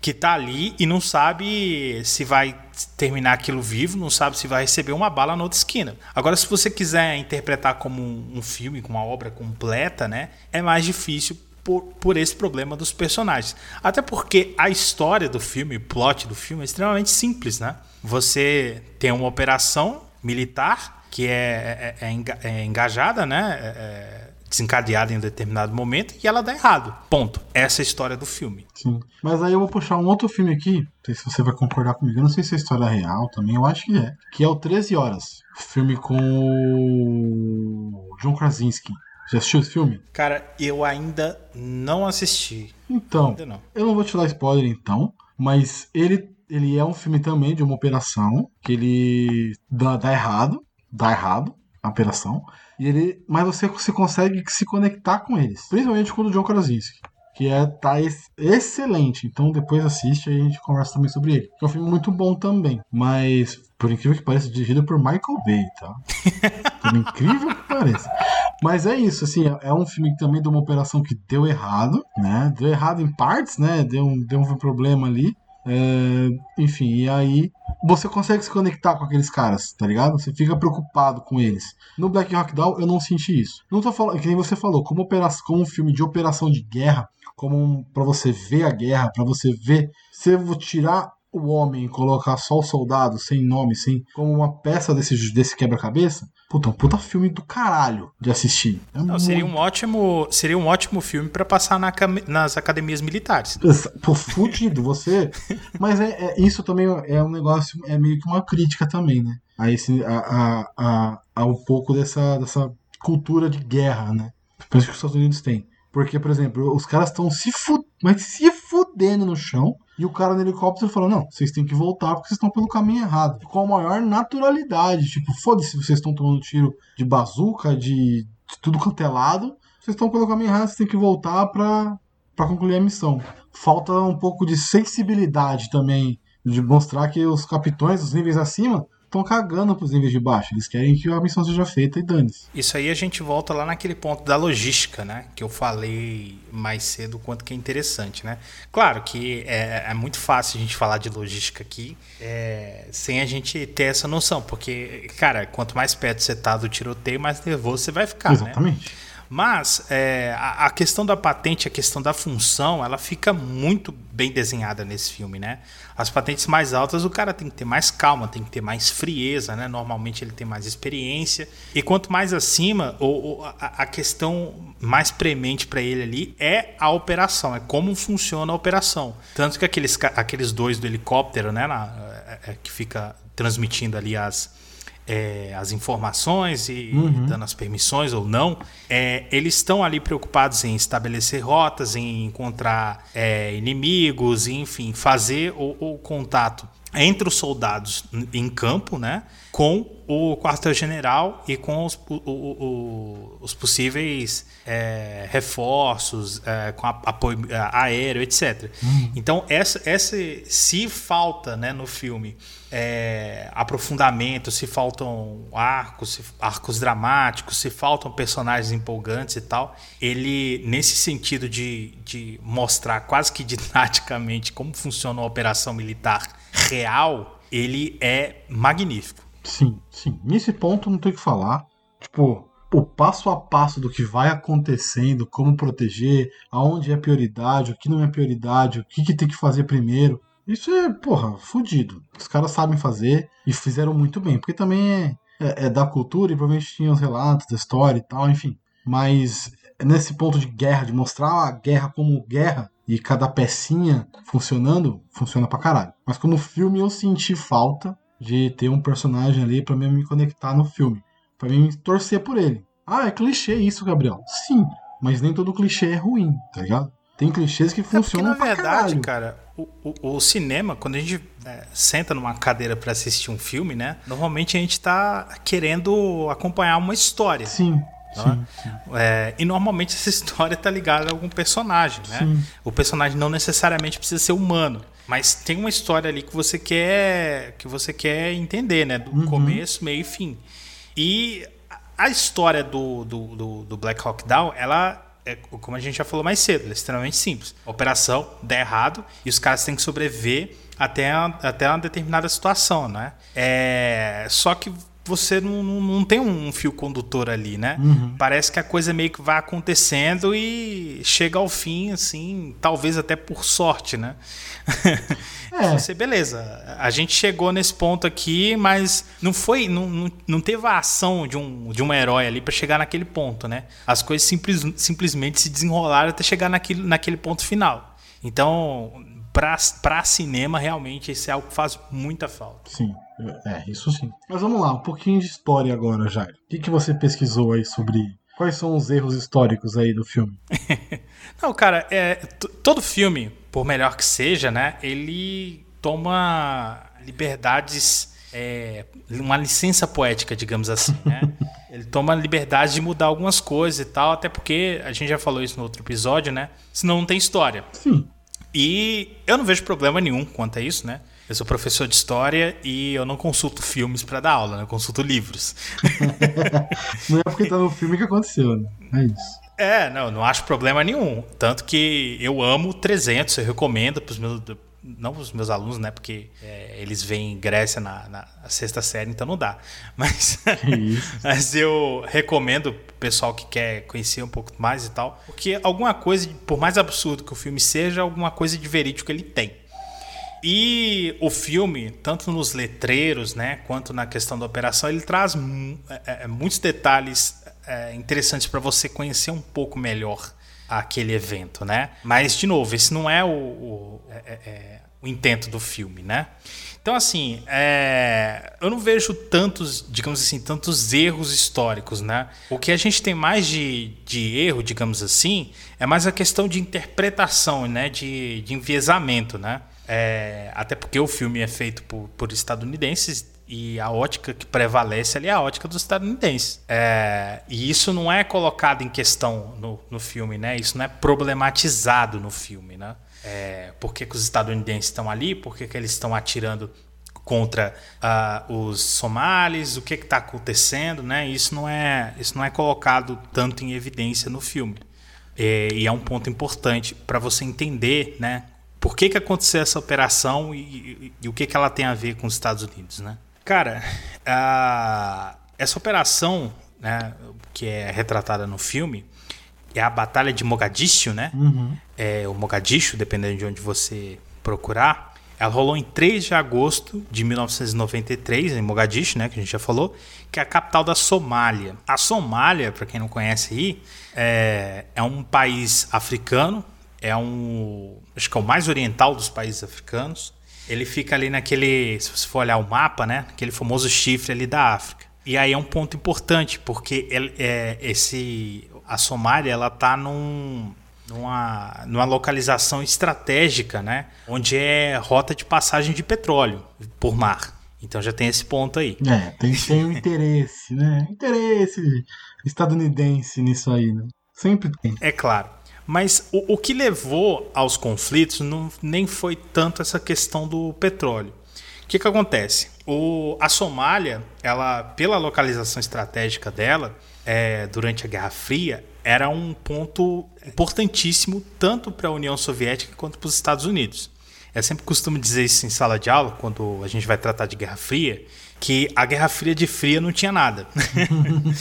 que tá ali e não sabe se vai terminar aquilo vivo, não sabe se vai receber uma bala na outra esquina. Agora, se você quiser interpretar como um, um filme, com uma obra completa, né, é mais difícil por, por esse problema dos personagens. Até porque a história do filme, o plot do filme é extremamente simples, né? Você tem uma operação militar que é, é- é é engajada, né? É- é desencadeada em um determinado momento e ela dá errado. Ponto. Essa é a história do filme. Sim. Mas aí eu vou puxar um outro filme aqui. Não sei se você vai concordar comigo. Eu não sei se é história real também. Eu acho que é. Que é o 13 Horas. Filme com o John Krasinski. Já assistiu esse filme? Cara, eu ainda não assisti. Então, não. eu não vou te dar spoiler então. Mas ele, ele é um filme também de uma operação. Que ele dá, dá errado. Dá errado a operação. E ele, mas você se consegue se conectar com eles. Principalmente com o John Krasinski. Que é, tá ex- excelente. Então depois assiste e a gente conversa também sobre ele. É um filme muito bom também. Mas, por incrível que pareça, dirigido por Michael Bay, tá? Por incrível que pareça. Mas é isso, assim, é- é um filme também de uma operação que deu errado, né? Deu errado em partes, né? Deu um, deu um problema ali. É, enfim, e aí você consegue se conectar com aqueles caras, tá ligado? Você fica preocupado com eles. No Black Hawk Down eu não senti isso. Não tô falando, que nem você falou, como, operação, como um filme de operação de guerra, como um, para você ver a guerra, pra você ver. Se eu vou tirar o homem colocar só o soldado, sem nome, sem. como uma peça desse, desse quebra-cabeça, puta, um puta filme do caralho de assistir. É Não, seria muito- um ótimo, seria um ótimo filme para passar na nas academias militares. Pô, fudido, você. Mas é, é- isso também é um negócio, é meio que uma crítica também, né? A, esse, a, a, a, a um pouco dessa, dessa cultura de guerra, né? Por isso que os Estados Unidos têm. Porque, por exemplo, os caras estão se, fu mas se fudendo no chão. E o cara no helicóptero falou: Não, vocês têm que voltar porque vocês estão pelo caminho errado. Com a maior naturalidade. Tipo, foda-se, vocês estão tomando tiro de bazuca, de, de tudo quanto é. Vocês estão pelo caminho errado, vocês têm que voltar pra, pra concluir a missão. Falta um pouco de sensibilidade também, de mostrar que os capitões, os níveis acima, estão cagando pros níveis de baixo. Eles querem que a missão seja feita e dane-se. Isso aí a gente volta lá naquele ponto da logística, né? Que eu falei mais cedo, quanto que é interessante, né? Claro que é, é muito fácil a gente falar de logística aqui é, sem a gente ter essa noção, porque, cara, quanto mais perto você tá do tiroteio, mais nervoso você vai ficar, Exatamente. né? Mas é, a, a, questão da patente, a questão da função, ela fica muito bem desenhada nesse filme, né? As patentes mais altas, o cara tem que ter mais calma, tem que ter mais frieza, né? Normalmente ele tem mais experiência. E quanto mais acima, ou, a, a, questão mais premente para ele ali é a operação, é como funciona a operação. Tanto que aqueles, aqueles dois do helicóptero, né? Na, é, é que fica transmitindo ali as é, as informações e uhum. dando as permissões ou não, é, eles estão ali preocupados em estabelecer rotas, em encontrar é, inimigos, enfim, fazer o, o contato entre os soldados em campo, né, com o quartel-general e com os, o, o, os possíveis é, reforços, é, com apoio é, aéreo, etc. Uhum. Então, essa, essa, se falta né, no filme é, aprofundamento, se faltam arcos, se, arcos dramáticos, se faltam personagens empolgantes e tal, ele, nesse sentido de, de mostrar quase que didaticamente como funciona uma operação militar real, ele é magnífico. Sim, sim. Nesse ponto não tem o que falar. Tipo, o passo a passo do que vai acontecendo, como proteger, aonde é prioridade, o que não é prioridade, o que, que tem que fazer primeiro. Isso é, porra, fudido. Os caras sabem fazer e fizeram muito bem, porque também é, é, é da cultura e provavelmente tinha os relatos da história e tal, enfim. Mas nesse ponto de guerra, de mostrar a guerra como guerra e cada pecinha funcionando, funciona pra caralho. Mas como filme eu senti falta de ter um personagem ali para mim me conectar no filme, para mim torcer por ele. Ah, é clichê isso, Gabriel. Sim, mas nem todo clichê é ruim, tá ligado? Tem clichês que funcionam é porque, na verdade, caralho. cara, o, o, o, cinema, quando a gente é, senta numa cadeira para assistir um filme, né? Normalmente a gente tá querendo acompanhar uma história. Sim. Sim, sim. É, e normalmente essa história está ligada a algum personagem, né? Sim. O personagem não necessariamente precisa ser humano, mas tem uma história ali que você quer que você quer entender, né? Do uhum. começo, meio e fim. E a história do, do, do, do Black Hawk Down, ela é, como a gente já falou mais cedo, é extremamente simples. A operação dá errado e os caras têm que sobreviver até, até uma determinada situação, né? É, só que você não, não, não, tem um fio condutor ali, né? Uhum. Parece que a coisa meio que vai acontecendo e chega ao fim, assim, talvez até por sorte, né? É. Você, beleza, a gente chegou nesse ponto aqui, mas não foi, não, não, não teve a ação de um, de um herói ali para chegar naquele ponto, né? As coisas simples, simplesmente se desenrolaram até chegar naquele, naquele ponto final. Então, para cinema, realmente, isso é algo que faz muita falta. Sim. É, isso sim. Mas vamos lá, um pouquinho de história agora, Jair. O que, que você pesquisou aí sobre Quais são os erros históricos aí do filme? Não, cara, é, todo filme, por melhor que seja, né, ele toma liberdades, é, uma licença poética, digamos assim, né? ele toma liberdade de mudar algumas coisas e tal, até porque a gente já falou isso no outro episódio, né? Senão não tem história. Sim. E eu não vejo problema nenhum quanto a isso, né? Eu sou professor de história e eu não consulto filmes para dar aula, né? Eu consulto livros. não é porque tá no filme que aconteceu, né? É isso. É, não, não acho problema nenhum. Tanto que eu amo 300, eu recomendo para os meus. Não os meus alunos, né? Porque é, eles vêm Grécia na, na, sexta série, então não dá. Mas, mas eu recomendo o pessoal que quer conhecer um pouco mais e tal. Porque alguma coisa, por mais absurdo que o filme seja, alguma coisa de verídico ele tem. E o filme, tanto nos letreiros, né, quanto na questão da operação, ele traz é, é, muitos detalhes é, interessantes para você conhecer um pouco melhor aquele evento, né? Mas de novo, esse não é o, o, é, é, é o intento do filme, né? Então assim, eu não vejo tantos, digamos assim, tantos erros históricos, né? O que a gente tem mais de, de erro, digamos assim, é mais a questão de interpretação, né? De, de enviesamento, né? É, até porque o filme é feito por, por, estadunidenses e a ótica que prevalece ali é a ótica dos estadunidenses. É, e isso não é colocado em questão no, no filme, né? Isso não é problematizado no filme, né? É, por que, que os estadunidenses estão ali? Por que, que eles estão atirando contra uh, os somalis, o que está acontecendo, né? Isso não é isso não é colocado tanto em evidência no filme. É, e é um ponto importante para você entender, né? Por que, que aconteceu essa operação e, e, e, o que, que ela tem a ver com os Estados Unidos, né? Cara, uh, essa operação, né, que é retratada no filme, é a Batalha de Mogadishu, né? Uhum. É, o Mogadishu, dependendo de onde você procurar. Ela rolou em 3 de agosto de 1993, em Mogadishu, né, que a gente já falou, que é a capital da Somália. A Somália, para quem não conhece aí, é, é um país africano, é um, acho que é o mais oriental dos países africanos. Ele fica ali naquele, se você for olhar o mapa, né, aquele famoso chifre ali da África. E aí é um ponto importante, porque ele, é, esse, a Somália ela tá num, numa, numa localização estratégica, né? Onde é rota de passagem de petróleo por mar. Então já tem esse ponto aí. É, tem, tem um interesse, né? Interesse estadunidense nisso aí, né? Sempre tem. É claro. Mas o, o que levou aos conflitos não, nem foi tanto essa questão do petróleo. O que, que acontece? O, a Somália, ela, pela localização estratégica dela, é, durante a Guerra Fria, era um ponto importantíssimo tanto para a União Soviética quanto para os Estados Unidos. Eu sempre costumo dizer isso em sala de aula, quando a gente vai tratar de Guerra Fria, que a Guerra Fria de fria não tinha nada.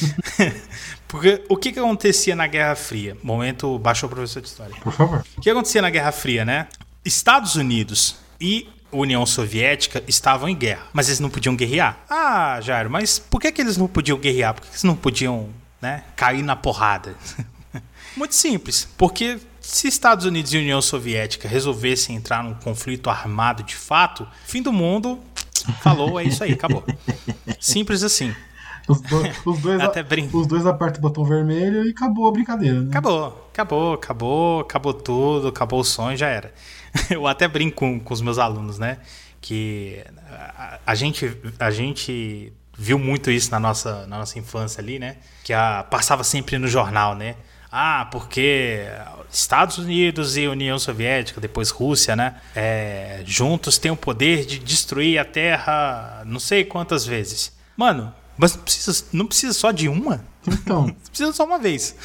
Porque o que, que acontecia na Guerra Fria? Momento, baixou o professor de história. Por favor. O que acontecia na Guerra Fria, né? Estados Unidos e União Soviética estavam em guerra, mas eles não podiam guerrear. Ah, Jairo, mas por que, que eles não podiam guerrear? Por que, que eles não podiam né, cair na porrada? Muito simples, porque se Estados Unidos e União Soviética resolvessem entrar num conflito armado de fato, fim do mundo, falou, é isso aí, acabou. Simples assim. Os, do, os, dois, Até brinco. os dois apertam o botão vermelho e acabou a brincadeira. Né? Acabou, acabou, acabou, acabou tudo, acabou o sonho, já era. Eu até brinco com, com os meus alunos, né? Que a, a, gente, a gente viu muito isso na nossa, na nossa infância ali, né? Que a, passava sempre no jornal, né? Ah, porque Estados Unidos e União Soviética, depois Rússia, né? É, juntos têm o poder de destruir a Terra não sei quantas vezes. Mano, mas não precisa, não precisa só de uma? Então. precisa só uma vez.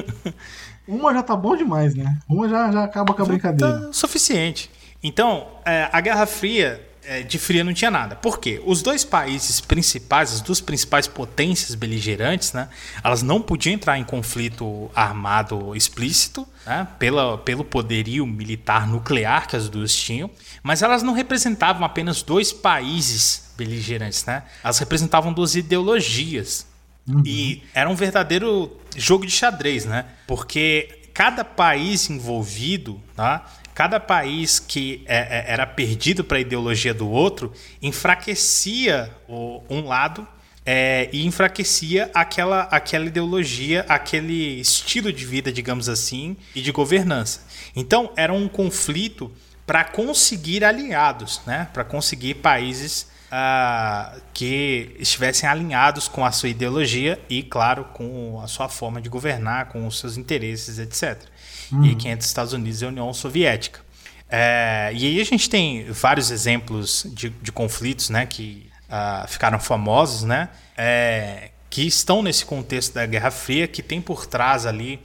uma já tá bom demais, né? Uma já, já acaba com a brincadeira. Tá suficiente. Então, é, a Guerra Fria de fria não tinha nada. Por quê? Os dois países principais, as duas principais potências beligerantes, né, elas não podiam entrar em conflito armado explícito, né, pela, pelo poderio militar nuclear que as duas tinham, mas elas não representavam apenas dois países beligerantes, né? Elas representavam duas ideologias. Uhum. E era um verdadeiro jogo de xadrez, né? Porque cada país envolvido, tá? Cada país que é, é, era perdido para a ideologia do outro enfraquecia o, um lado é, e enfraquecia aquela, aquela ideologia, aquele estilo de vida, digamos assim, e de governança. Então era um conflito para conseguir aliados, né? para conseguir países uh, que estivessem alinhados com a sua ideologia e, claro, com a sua forma de governar, com os seus interesses, etc uhum. e que entre os Estados Unidos e a União Soviética. É, e aí a gente tem vários exemplos de, de conflitos né, que uh, ficaram famosos, né, é, que estão nesse contexto da Guerra Fria, que tem por trás ali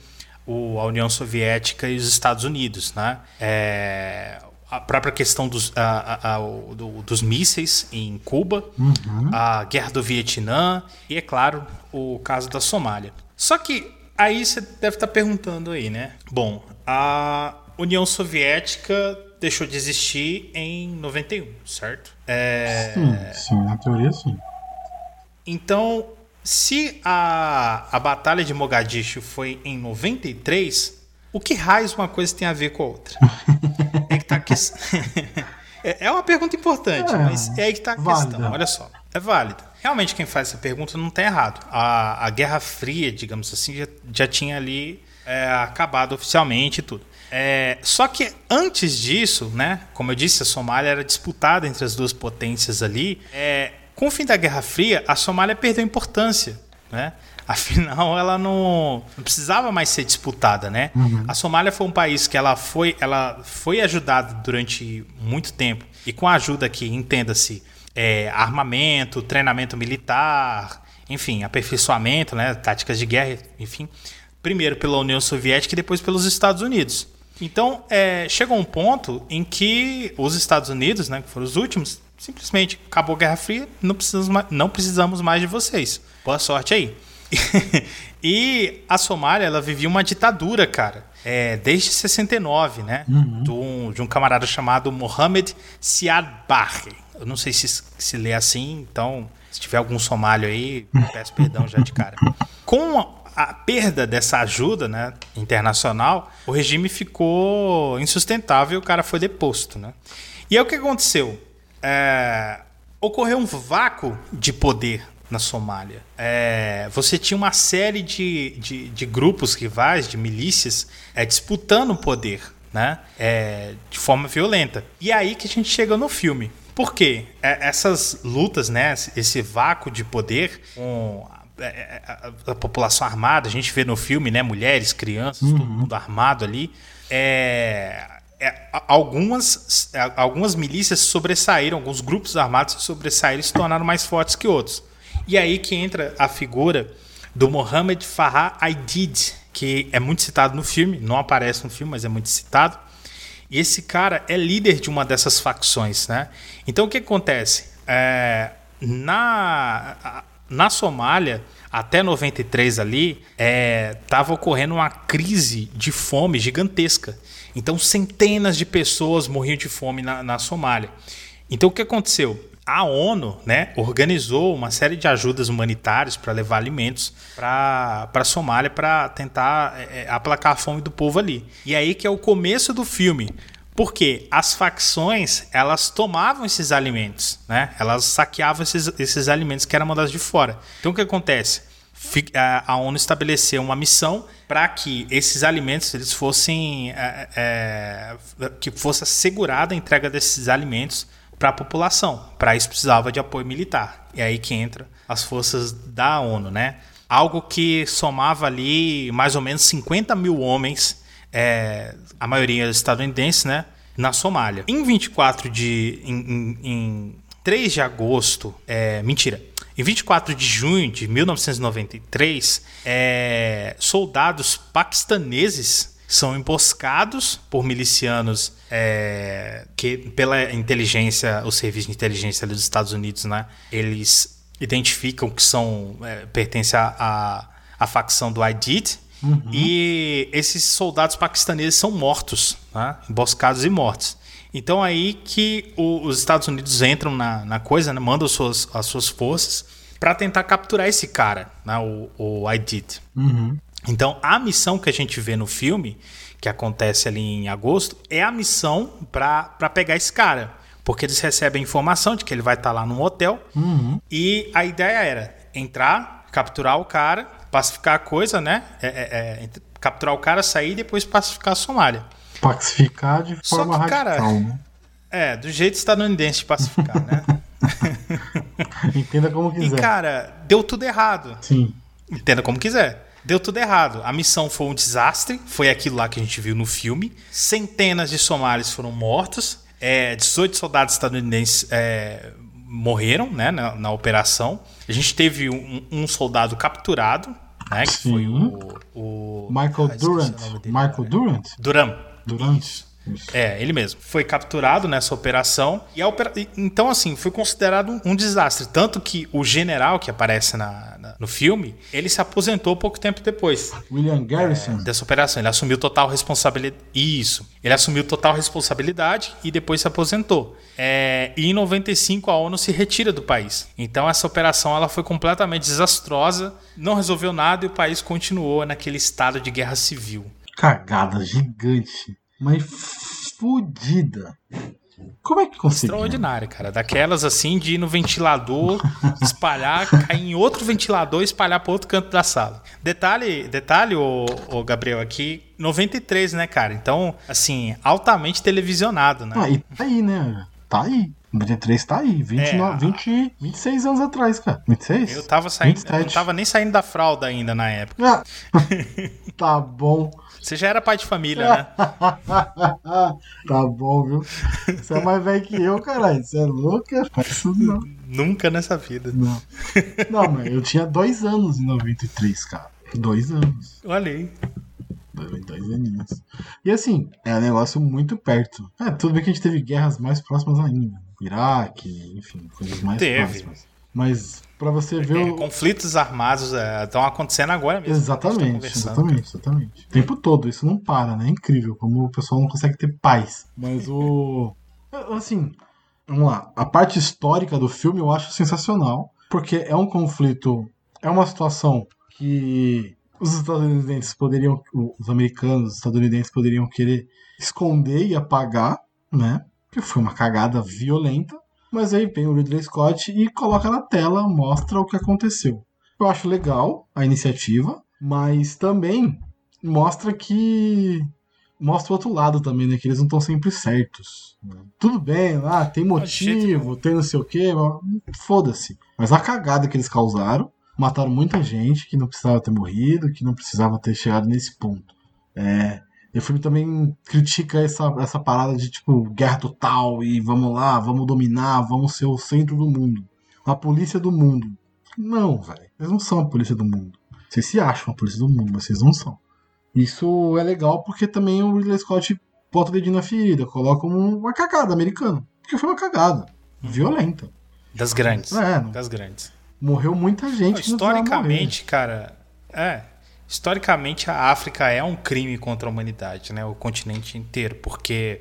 o, a União Soviética e os Estados Unidos. Né? É, a própria questão dos, a, a, do, dos mísseis em Cuba, uhum. a guerra do Vietnã e, é claro, o caso da Somália. Só que Aí você deve estar perguntando aí, né? Bom, a União Soviética deixou de existir em 91, certo? É... Sim, sim, na teoria sim. Então, se a, a Batalha de Mogadishu foi em 93, o que raios uma coisa tem a ver com a outra? é que tá que... É, é uma pergunta importante, é, mas é aí que está a válida. questão. Olha só, é válida. Realmente, quem faz essa pergunta não está errado. A, a Guerra Fria, digamos assim, já, já tinha ali é, acabado oficialmente e tudo. É, só que antes disso, né, como eu disse, a Somália era disputada entre as duas potências ali. É, com o fim da Guerra Fria, a Somália perdeu importância. Né? Afinal, ela não, não, precisava mais ser disputada, né? Uhum. A Somália foi um país que ela foi, ela foi ajudada durante muito tempo e com a ajuda que entenda-se é, armamento, treinamento militar, enfim, aperfeiçoamento, né, táticas de guerra, enfim, primeiro pela União Soviética e depois pelos Estados Unidos. Então, é, chegou um ponto em que os Estados Unidos, né, que foram os últimos, simplesmente acabou a Guerra Fria, não precisamos, não precisamos mais de vocês. Boa sorte aí. e a Somália, ela vivia uma ditadura, cara. É, desde 69, né? Uhum. De, um, de um camarada chamado Mohamed Siad Barre. Eu não sei se se lê assim, então, se tiver algum somalho aí, peço perdão já de cara. Com a, perda dessa ajuda né, internacional, o regime ficou insustentável e o cara foi deposto. Né? E aí o que aconteceu? É, ocorreu um vácuo de poder na Somália. É, você tinha uma série de, de, de, grupos rivais, de milícias, é, disputando o poder, né? É, de forma violenta. E aí que a gente chega no filme. Por quê? É, essas lutas, né? Esse vácuo de poder com a, é, é, a, população armada, a gente vê no filme, né? Mulheres, crianças, uhum. todo mundo armado ali. É, é, algumas, algumas milícias sobressaíram, alguns grupos armados sobressaíram e se tornaram mais fortes que outros. E aí que entra a figura do Mohammed Farah Aidid, que é muito citado no filme, não aparece no filme, mas é muito citado. E esse cara é líder de uma dessas facções, né? Então o que acontece? É, na, na Somália, até 93 ali, estava é, ocorrendo uma crise de fome gigantesca. Então centenas de pessoas morriam de fome na, na Somália. Então o que aconteceu? A ONU né, organizou uma série de ajudas humanitárias para levar alimentos para a Somália para tentar é, é, aplacar a fome do povo ali. E aí que é o começo do filme. Porque as facções, elas tomavam esses alimentos, né? Elas saqueavam esses, esses alimentos que eram mandados de fora. Então o que acontece? A ONU estabeleceu uma missão para que esses alimentos eles fossem é, é, que fosse assegurada a entrega desses alimentos para a população. Para isso precisava de apoio militar. E aí que entra as forças da ONU, né? Algo que somava ali mais ou menos 50 mil homens, é, a maioria estadunidenses, né? Na Somália. Em 24 de. Em, em, em 3 de agosto. É, mentira. Em 24 de junho de 1993, é, soldados paquistaneses são emboscados por milicianos é, que, pela inteligência, o serviço de inteligência dos Estados Unidos, né? Eles identificam que são é, pertencem à, à facção do IDIT. Uhum. E esses soldados paquistaneses são mortos, né? emboscados e mortos. Então aí que o, os Estados Unidos entram na, na coisa, né? mandam as suas, as suas forças para tentar capturar esse cara, né? o, o. Uhum. Então, a missão que a gente vê no filme, que acontece ali em agosto, é a missão para pegar esse cara. Porque eles recebem informação de que ele vai estar tá lá num hotel. Uhum. E a ideia era entrar, capturar o cara, pacificar a coisa, né? É, é, é, capturar o cara, sair e depois pacificar a Somália. Pacificar de forma Só que, radical, cara, né? É, do jeito estadunidense de pacificar, né? Entenda como quiser. E, cara, deu tudo errado. Sim. Entenda como quiser. Deu tudo errado. A missão foi um desastre, foi aquilo lá que a gente viu no filme. Centenas de somalis foram mortos, é, 18 soldados estadunidenses é, morreram né, na, na, operação. A gente teve um, um soldado capturado, né, que Sim. foi o, o Michael ah, Durant. Michael Durant? Duran. Durant. Isso. É, ele mesmo. Foi capturado nessa operação. E opera... Então, assim, foi considerado um, desastre. Tanto que o general que aparece na, na, no filme, ele se aposentou pouco tempo depois. William Garrison. É, dessa operação. Ele assumiu total responsabilidade. Isso. Ele assumiu total responsabilidade e depois se aposentou. É, e em 95 a ONU se retira do país. Então essa operação ela foi completamente desastrosa, não resolveu nada e o país continuou naquele estado de guerra civil. Cagada gigante mas fodida. Como é que conseguiu? Extraordinária, cara. Daquelas assim de ir no ventilador, espalhar, cair em outro ventilador e espalhar para outro canto da sala. Detalhe, detalhe, o, Gabriel, aqui 93, né, cara? Então, assim, altamente televisionado, né? Ah, e tá aí, né? Tá aí. 93 tá aí, 29, É, 20, 26 anos atrás, cara. 26? Eu tava saindo, eu não 27. tava nem saindo da fralda ainda na época. Ah, tá bom. Você já era pai de família, né? tá bom, viu? Você é mais velho que eu, caralho. Você é? Faz isso não. Nunca nessa vida. Não. Não, mas eu tinha dois anos em 93, cara. Dois anos. Olha aí. Dois, dois aninhos. E assim, é um negócio muito perto. É, tudo bem que a gente teve guerras mais próximas ainda. Iraque, enfim, coisas mais Teve. próximas. Mas pra você ver É, o. conflitos armados estão acontecendo agora mesmo. Gente tá Exatamente, exatamente, exatamente. O tempo todo, isso não para, né? É incrível como o pessoal não consegue ter paz. Mas o. Assim, vamos lá. A parte histórica do filme eu acho sensacional, porque é um conflito, é uma situação que os estadunidenses poderiam, os americanos, os estadunidenses poderiam querer esconder e apagar, né? Que foi uma cagada violenta. Mas aí vem o Ridley Scott e coloca na tela, mostra o que aconteceu. Eu acho legal a iniciativa, mas também mostra que. Mostra o outro lado também, né? Que eles não estão sempre certos. né? Tudo bem, ah, tem motivo, tem não sei o quê, foda-se. Mas a cagada que eles causaram, mataram muita gente que não precisava ter morrido, que não precisava ter chegado nesse ponto. É, e o filme também critica essa, essa parada de tipo guerra total e vamos lá, vamos dominar, vamos ser o centro do mundo. A polícia do mundo. Não, velho. Eles não são a polícia do mundo. Vocês se acham a polícia do mundo, mas vocês não são. Isso é legal porque também o Ridley Scott bota o dedinho na ferida, coloca um- uma cagada americana. Porque foi uma cagada. Violenta. Das grandes. É, não- Das grandes. morreu muita gente. não Historicamente, cara, é. Historicamente, a África é um crime contra a humanidade, né? O continente inteiro, porque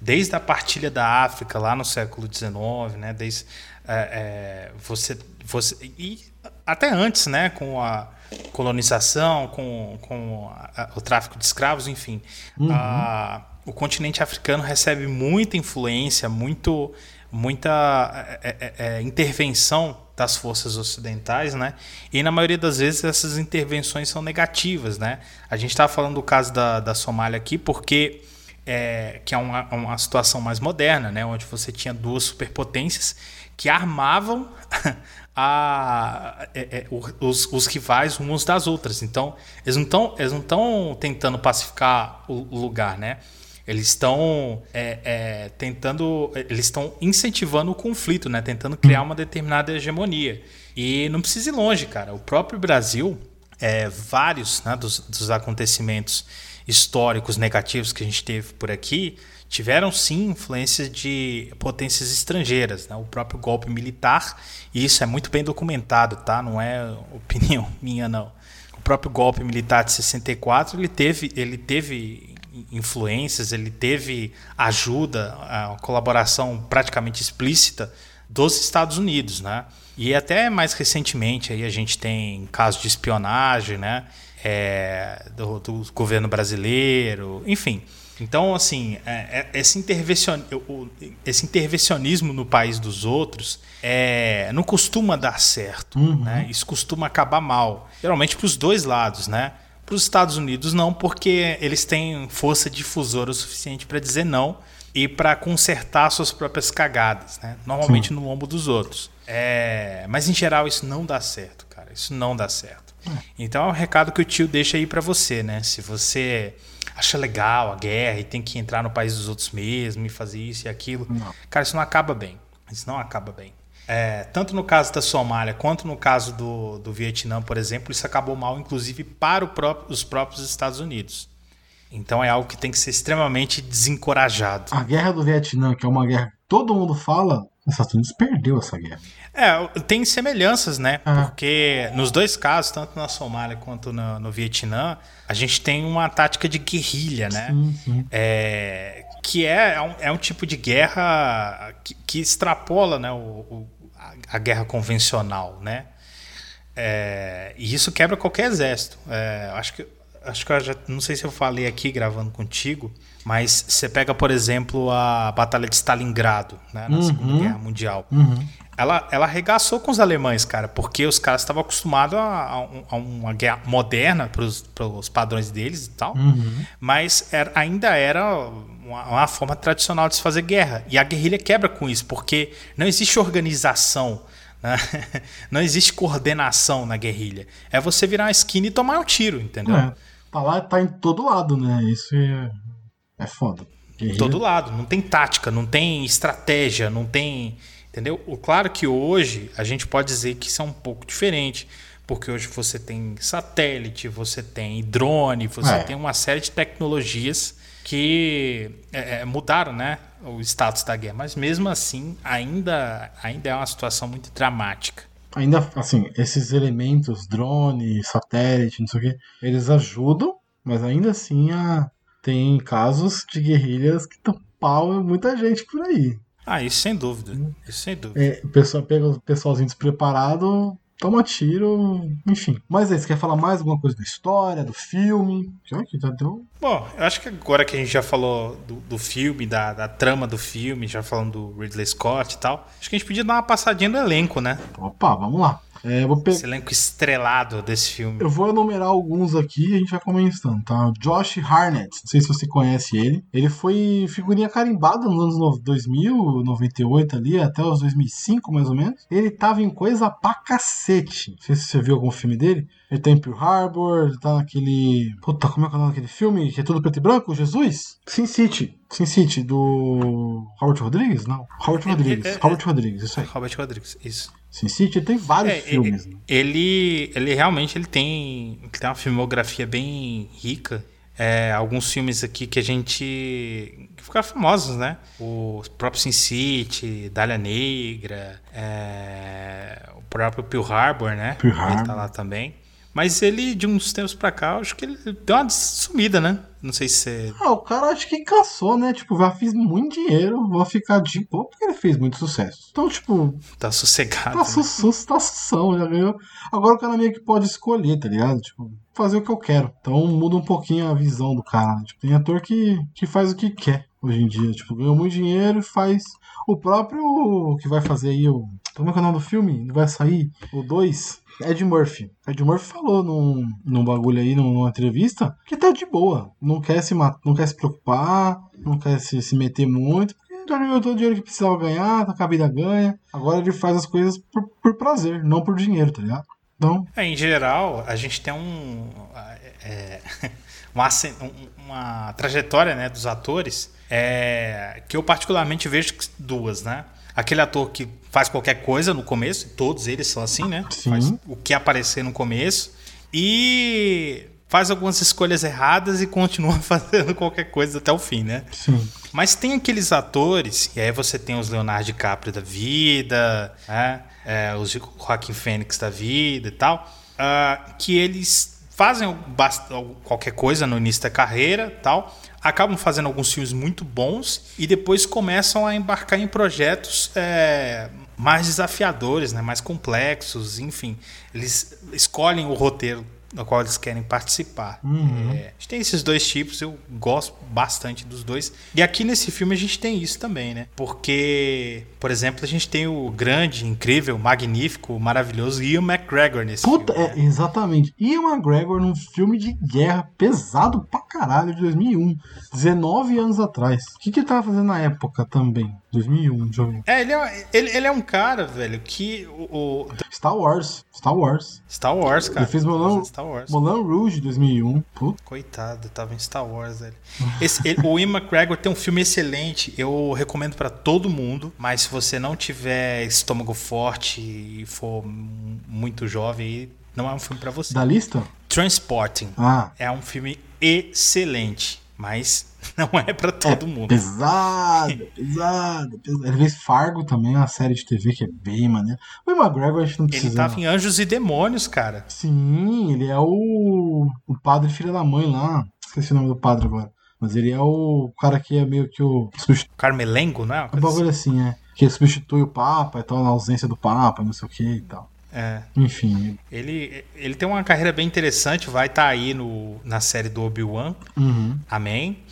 desde a partilha da África lá no século XIX, né? Desde é, é, você, você e até antes, né? Com a colonização, com, com a- o tráfico de escravos, enfim, a- o continente africano recebe muita influência, muito, muita é, é, é, intervenção das forças ocidentais, né? E na maioria das vezes essas intervenções são negativas, né? A gente estava falando do caso da, da Somália aqui porque é, que é uma, uma situação mais moderna, né? Onde você tinha duas superpotências que armavam a, é, é, os, os rivais uns das outras. Então, eles não estão tentando pacificar o, o lugar, né? Eles estão é, é, tentando, eles estão incentivando o conflito, né? Tentando criar uma determinada hegemonia. E não precisa ir longe, cara. O próprio Brasil, é, vários né, dos, dos acontecimentos históricos negativos que a gente teve por aqui tiveram sim influência de potências estrangeiras, né? O próprio golpe militar, e isso é muito bem documentado, tá? Não é opinião minha não. O próprio golpe militar de 64, ele teve, ele teve influências, ele teve ajuda, a colaboração praticamente explícita dos Estados Unidos, né? E até mais recentemente aí a gente tem casos de espionagem, né? É, do, do governo brasileiro, enfim. Então, assim, é, é, esse, intervencion, o- esse intervencionismo no país dos outros é, não costuma dar certo. Né? Isso costuma acabar mal. Geralmente para os dois lados, né? Para os Estados Unidos, não, porque eles têm força difusora o suficiente para dizer não e para consertar suas próprias cagadas, né? Normalmente no lombo dos outros. É, mas em geral isso não dá certo, cara. Isso não dá certo. Então é um recado que o tio deixa aí para você, né? Se você acha legal a guerra e tem que entrar no país dos outros mesmo e fazer isso e aquilo, cara, isso não acaba bem. Isso não acaba bem. É, tanto no caso da Somália quanto no caso do, do Vietnã, por exemplo, isso acabou mal, inclusive para o próprio- os próprios Estados Unidos. Então é algo que tem que ser extremamente desencorajado. A guerra do Vietnã, que é uma guerra que todo mundo fala, os Estados Unidos perdeu essa guerra. É, tem semelhanças, né? Ah. Porque nos dois casos, tanto na Somália quanto no, no Vietnã, a gente tem uma tática de guerrilha, né? Sim, sim. É, que é, é um, é um tipo de guerra que, que extrapola né, o, o- a, guerra convencional, né? É, e isso quebra qualquer exército. É, acho que acho que eu já não sei se eu falei aqui gravando contigo Mas você pega, por exemplo, a Batalha de Stalingrado, né, na Uhum. Segunda Guerra Mundial. Uhum. Ela, ela arregaçou com os alemães, cara, porque os caras estavam acostumados a, a a uma guerra moderna para os padrões deles e tal, Uhum. mas era- ainda era uma, uma forma tradicional de se fazer guerra. E a guerrilha quebra com isso, porque não existe organização, né? não existe coordenação na guerrilha. É você virar uma esquina e tomar um tiro, entendeu? É, tá lá, tá em todo lado, né? Isso é, é foda. Em Guerrilha- todo lado. Não tem tática, não tem estratégia, não tem. Entendeu? O- Claro que hoje a gente pode dizer que isso é um pouco diferente. Porque hoje você tem satélite, você tem drone, você É. tem uma série de tecnologias que é, é, mudaram né, o status da guerra. Mas mesmo assim, ainda, ainda é uma situação muito dramática. Ainda, assim, esses elementos, drone, satélite, não sei o que, eles ajudam, mas ainda assim a... tem casos de guerrilhas que estão pau muita gente por aí. Ah, isso sem dúvida. Isso sem dúvida. É, o pessoal pega o pessoalzinho despreparado, toma tiro, enfim. Mas aí, você quer falar mais alguma coisa da história, do filme? Já deu. Bom, eu acho que agora que a gente já falou do, do filme, da, da trama do filme, já falando do Ridley Scott e tal, acho que a gente podia dar uma passadinha no elenco, né? Opa, vamos lá. É, eu vou pe- Esse elenco estrelado desse filme. Eu vou enumerar alguns aqui e a gente vai começando, tá? Josh Harnett, não sei se você conhece ele. Ele foi figurinha carimbada nos anos no- 2000, 98 ali, até os 2005 mais ou menos. Ele tava em coisa pra cacete. Não sei se você viu algum filme dele. Ele tá em Pearl Harbor, ele tá naquele... Puta, como é que é o nome daquele filme que é tudo preto e branco? Jesus? Sin City. Sin City, do... Robert Rodrigues? Não. Robert É, Rodrigues. é, é, Robert Rodrigues, isso aí. Robert Rodrigues, isso. Sin City, ele tem vários É, filmes. e- né? ele, ele realmente ele tem, ele tem uma filmografia bem rica. É, alguns filmes aqui que a gente. que ficaram famosos, né? O próprio Sin City, Dália Negra, é, o próprio Pearl Harbor, né? Pearl Ele tá Harbor. lá também. Mas ele, de uns tempos pra cá, acho que ele deu uma sumida, né? Não sei se você. Ah, o cara acho que caçou, né? Tipo, já fiz muito dinheiro, vou ficar de boa porque ele fez muito sucesso. Então, tipo, tá sossegado. tá, né? su su tá sução, já ganhou. Agora o cara meio que pode escolher, tá ligado? Tipo, fazer o que eu quero. Então muda um pouquinho a visão do cara. né? Tipo, tem ator que, que faz o que quer hoje em dia. Tipo, ganhou muito dinheiro e faz. O próprio que vai fazer aí o. Como é que é o nome do filme? Vai sair o 2. Ed Murphy. Ed Murphy falou num, num bagulho aí, num- numa entrevista, que tá de boa. Não quer se, não quer se preocupar, não quer se, se meter muito, já ganhou todo o dinheiro que precisava ganhar, tá com a vida ganha. Agora ele faz as coisas por, por prazer, não por dinheiro, tá ligado? Então, É, em geral, a gente tem um, é, uma, ascen- um- uma trajetória né, dos atores é, que eu particularmente vejo duas, né? Aquele ator que faz qualquer coisa no começo, todos eles são assim, né? Sim. Faz o que aparecer no começo e faz algumas escolhas erradas e continua fazendo qualquer coisa até o fim, né? sim. Mas tem aqueles atores, e aí você tem os Leonardo DiCaprio da vida, né? É, os Joaquim Fênix da vida e tal, ah, que eles fazem qualquer coisa no início da carreira tal, acabam fazendo alguns filmes muito bons e depois começam a embarcar em projetos é, mais desafiadores, né? mais complexos, enfim. Eles escolhem o roteiro no qual eles querem participar. É, a gente tem esses dois tipos, eu gosto bastante dos dois. E aqui nesse filme a gente tem isso também, né? Porque, por exemplo, a gente tem o grande, incrível, magnífico, maravilhoso Ian McGregor nesse Puta, filme. é, exatamente. Ian McGregor num filme de guerra pesado pra caralho de 2001. 19 anos atrás. O que, que ele tava fazendo na época também? 2001, deixa eu ver. É, ele é, ele, ele é um cara, velho, que o, o- Star Wars. Star Wars. Star Wars, cara. Ele fez Moulin, Star Wars. Moulin Rouge 2001. Puta. Coitado, tava em Star Wars, velho. Esse, ele- o Ian McGregor tem um filme excelente, eu recomendo pra todo mundo, mas se você não tiver estômago forte e for muito jovem, não é um filme pra você. Da lista? Transporting Ah. é um filme excelente, mas não é pra todo mundo. Pesado, pesado, pesado. Ele fez Fargo também, uma série de TV que é bem maneiro. O McGregor a gente não Ele precisa. tava em Anjos e Demônios, cara. Sim, ele é o, o padre filho da mãe lá. Esqueci o nome do padre agora. Mas ele é o cara que é meio que o. substitu- Carmelengo, é? Uma Um bagulho assim, é. Que substitui o Papa e tal, na ausência do Papa, não sei o que e tal. É. Enfim. Ele, ele tem uma carreira bem interessante, vai estar aí no, na série do Obi-Wan. Uhum. Amém.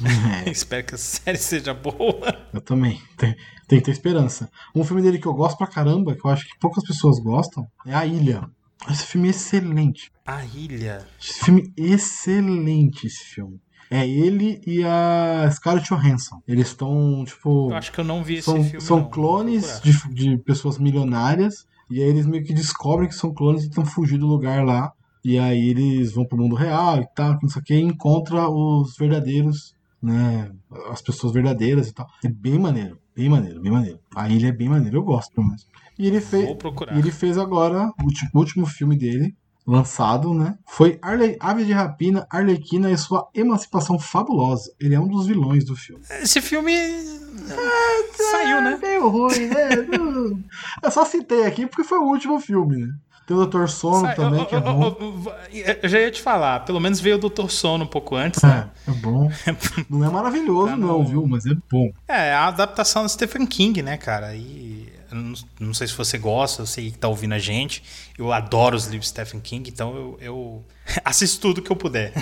É. Espero que a série seja boa. Eu também. Tem, tem que ter esperança. Um filme dele que eu gosto pra caramba, que eu acho que poucas pessoas gostam, é A Ilha. Esse filme é excelente. A Ilha. Esse filme é excelente, esse filme. É ele e a Scarlett Johansson. Eles estão, tipo. Eu acho que eu não vi esse são, filme. são não. Clones de, de pessoas milionárias. E aí eles meio que descobrem que são clones e tentam fugir do lugar lá. E aí eles vão pro mundo real e tal, não sei o que, e encontra os verdadeiros, né? As pessoas verdadeiras e tal. É bem maneiro, bem maneiro, bem maneiro. A ilha é bem maneiro, eu gosto pelo menos. E ele fez. Vou procurar. E ele fez agora, o último filme dele, lançado, né? Foi Arle Aves de Rapina, Arlequina e sua emancipação fabulosa. Ele é um dos vilões do filme. Esse filme. Saiu, né? É meio ruim, né? Eu só citei aqui porque foi o último filme, né? Tem o Dr. Sono Sai- também, eu- que é eu- bom. eu- Eu já ia te falar, pelo menos veio o Dr. Sono um pouco antes, né? É, é bom. Não é maravilhoso, Tá não, no- viu? Mas é bom. É, a adaptação do Stephen King, né, cara? E eu não, não sei se você gosta, eu sei que tá ouvindo a gente. Eu adoro os livros de Stephen King, então eu, eu assisto tudo que eu puder.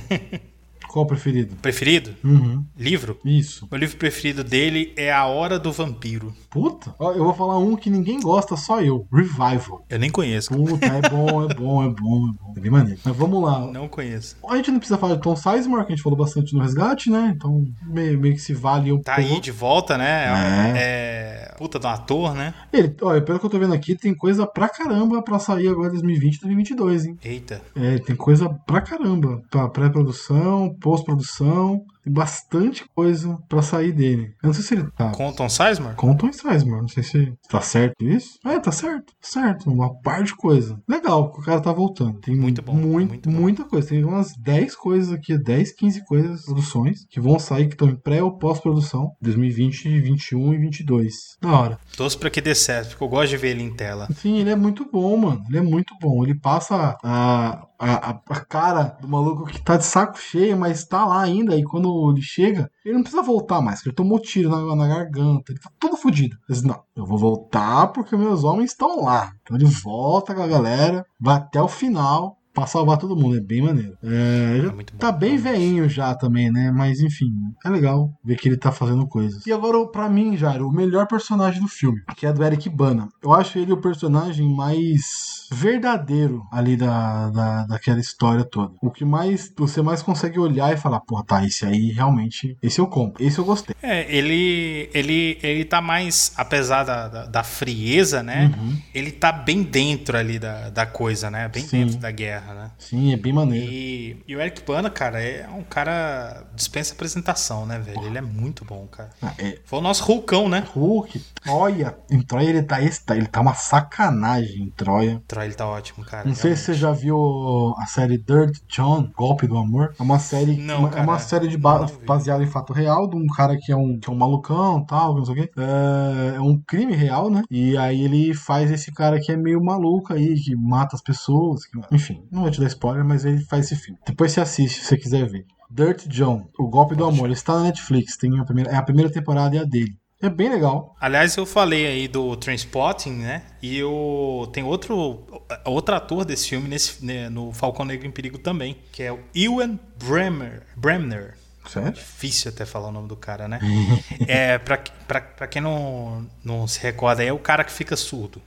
Qual o preferido? Preferido? Uhum. Livro? Isso. O livro preferido dele é A Hora do Vampiro. Puta, eu vou falar um que ninguém gosta, só eu. Revival. Eu nem conheço. Puta, é bom, é bom, é bom, é bom. É bem maneiro. Mas vamos lá. Não conheço. A gente não precisa falar de Tom Sizemore, que a gente falou bastante no resgate, né? Então, meio, meio que se vale um Tá pouco. aí de volta, né? É. É. Puta do ator, né? Ele, olha, pelo que eu tô vendo aqui, tem coisa pra caramba pra sair agora em 2020 e 2022, hein? Eita. É, tem coisa pra caramba. Pra pré-produção, pós-produção. Tem bastante coisa pra sair dele. Eu não sei se ele tá. Tom Sizemore? Tom Sizemore, não sei se tá certo isso. É, tá certo, certo. Uma par de coisa. Legal que o cara tá voltando. Tem Muito bom, muito- muito bom. muita coisa. Tem umas 10 coisas aqui, 10, 15 coisas, produções, que vão sair, que estão em pré ou pós-produção. 2020, 2021 e 22. Da hora. Torço pra que dê certo, porque eu gosto de ver ele em tela. Sim, ele é muito bom, mano. Ele é muito bom. Ele passa a, a, a- a cara do maluco que tá de saco cheio, mas tá lá ainda. E quando ele chega, ele não precisa voltar mais, porque ele tomou tiro na, na garganta. Ele tá todo fodido. Ele diz, não, eu vou voltar porque meus homens estão lá. Então ele volta com a galera, vai até o final. Pra salvar todo mundo, é bem maneiro. É, já É bom. tá bem velhinho já também, né? Mas enfim, é legal ver que ele tá fazendo coisas. E agora, pra mim, Jairo, o melhor personagem do filme, que é do Eric Bana. Eu acho ele o personagem mais verdadeiro ali da, da, daquela história toda. O que mais você mais consegue olhar e falar, pô, tá, esse aí realmente, esse eu compro, esse eu gostei. É, ele, ele, ele tá mais, apesar da, da, da frieza, né? Ele tá bem dentro ali da, da coisa, né? Bem Sim. dentro da guerra, né? Sim, é bem maneiro. E, e o Eric Bana, cara, é um cara dispensa apresentação, né, velho? Ele é muito bom, cara. Ah, é, Foi o nosso Hulkão, né? Hulk, Troia, em Troia ele tá, esse, tá- ele tá uma sacanagem em Troia. Ele tá ótimo, cara. Não sei se você já viu a série Dirt John, Golpe do Amor. É uma série, Não, uma- é cara, uma série de ba- baseada em fato real de um cara que é um, que é um malucão, tal, não sei o quê. É, é um crime real, né? E aí ele faz esse cara que é meio maluco aí, que mata as pessoas. que- enfim, não vou te dar spoiler, mas ele faz esse filme. Depois você assiste se você quiser ver. Dirt John, O Golpe do Amor. Ele está na Netflix, tem a primeira, é a primeira temporada e a dele. É bem legal. Aliás, eu falei aí do Trainspotting, né? E eu tem outro outro ator desse filme nesse, né, no Falcão Negro em Perigo também, que é o Ewan Bremner. Bremner. Sério? Difícil até falar o nome do cara, né? é, pra, pra, pra quem não, não se recorda, é o cara que fica surdo.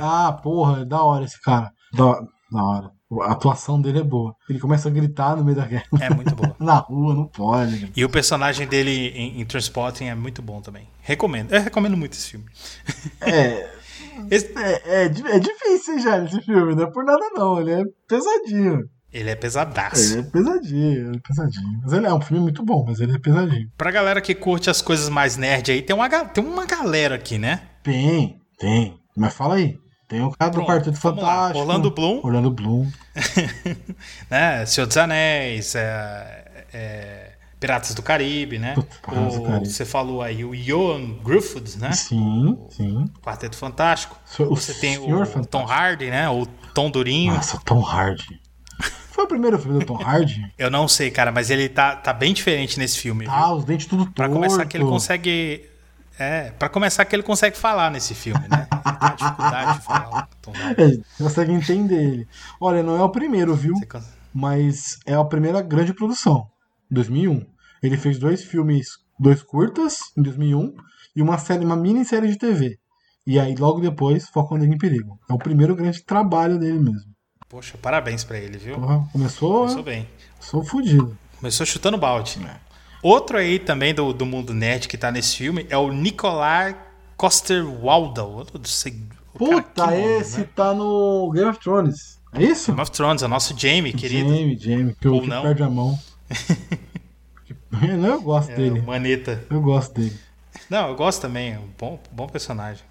Ah, porra, é da hora esse cara. Da, da hora. A atuação dele é boa. Ele começa a gritar no meio da guerra. É muito boa. Na rua, não pode. E o personagem dele em, em Transporting é muito bom também. Recomendo. Eu recomendo muito esse filme. É, Esse- é, é, di- é difícil, hein, já, esse filme. Não é por nada, não. Ele é pesadinho. ele é pesadaço. Ele é pesadinho, ele é pesadinho. Mas ele é um filme muito bom, mas ele é pesadinho. Pra galera que curte as coisas mais nerd aí, tem uma, tem uma galera aqui, né? Tem, tem. Mas fala aí. Tem o cara do Pronto, Quarteto vamos lá. Fantástico. Orlando Bloom. Orlando Bloom. né? Senhor dos Anéis, é, é, Piratas do Caribe, né? Piratas do Caribe. Você falou aí o Johan Griffiths, né? Sim, sim. Quarteto Fantástico. O Você tem o Tom Fantástico. Hardy, né? O Tom Durinho. Nossa, Tom Hardy. Foi o primeiro filme do Tom Hardy? Eu não sei, cara, mas ele tá, tá bem diferente nesse filme. viu? Ah, os dentes tudo torto. Pra começar que ele consegue. É, pra começar que ele consegue falar nesse filme, né? Ele tem dificuldade de falar. É, consegue entender ele. Olha, não é o primeiro, viu? Cons- Mas é a primeira grande produção. 2001. Ele fez dois filmes, dois curtas em 2001 e uma série, uma minissérie de TV. E aí logo depois Foco Negro em Perigo. É o primeiro grande trabalho dele mesmo. Poxa, parabéns pra ele, viu? Porra, começou, Começou bem. sou fudido. Começou chutando balde. É. Outro aí também do, do mundo nerd que tá nesse filme é o. Eu não sei o cara, Puta, nome, esse né? tá no Game of Thrones. É isso? Game of Thrones, é o nosso Jamie, querido. Jamie, Jamie, que, eu, Ou que não. perde a mão. Não, eu gosto É, dele. Maneta. Eu gosto dele. Não, eu gosto também. É um bom, bom personagem.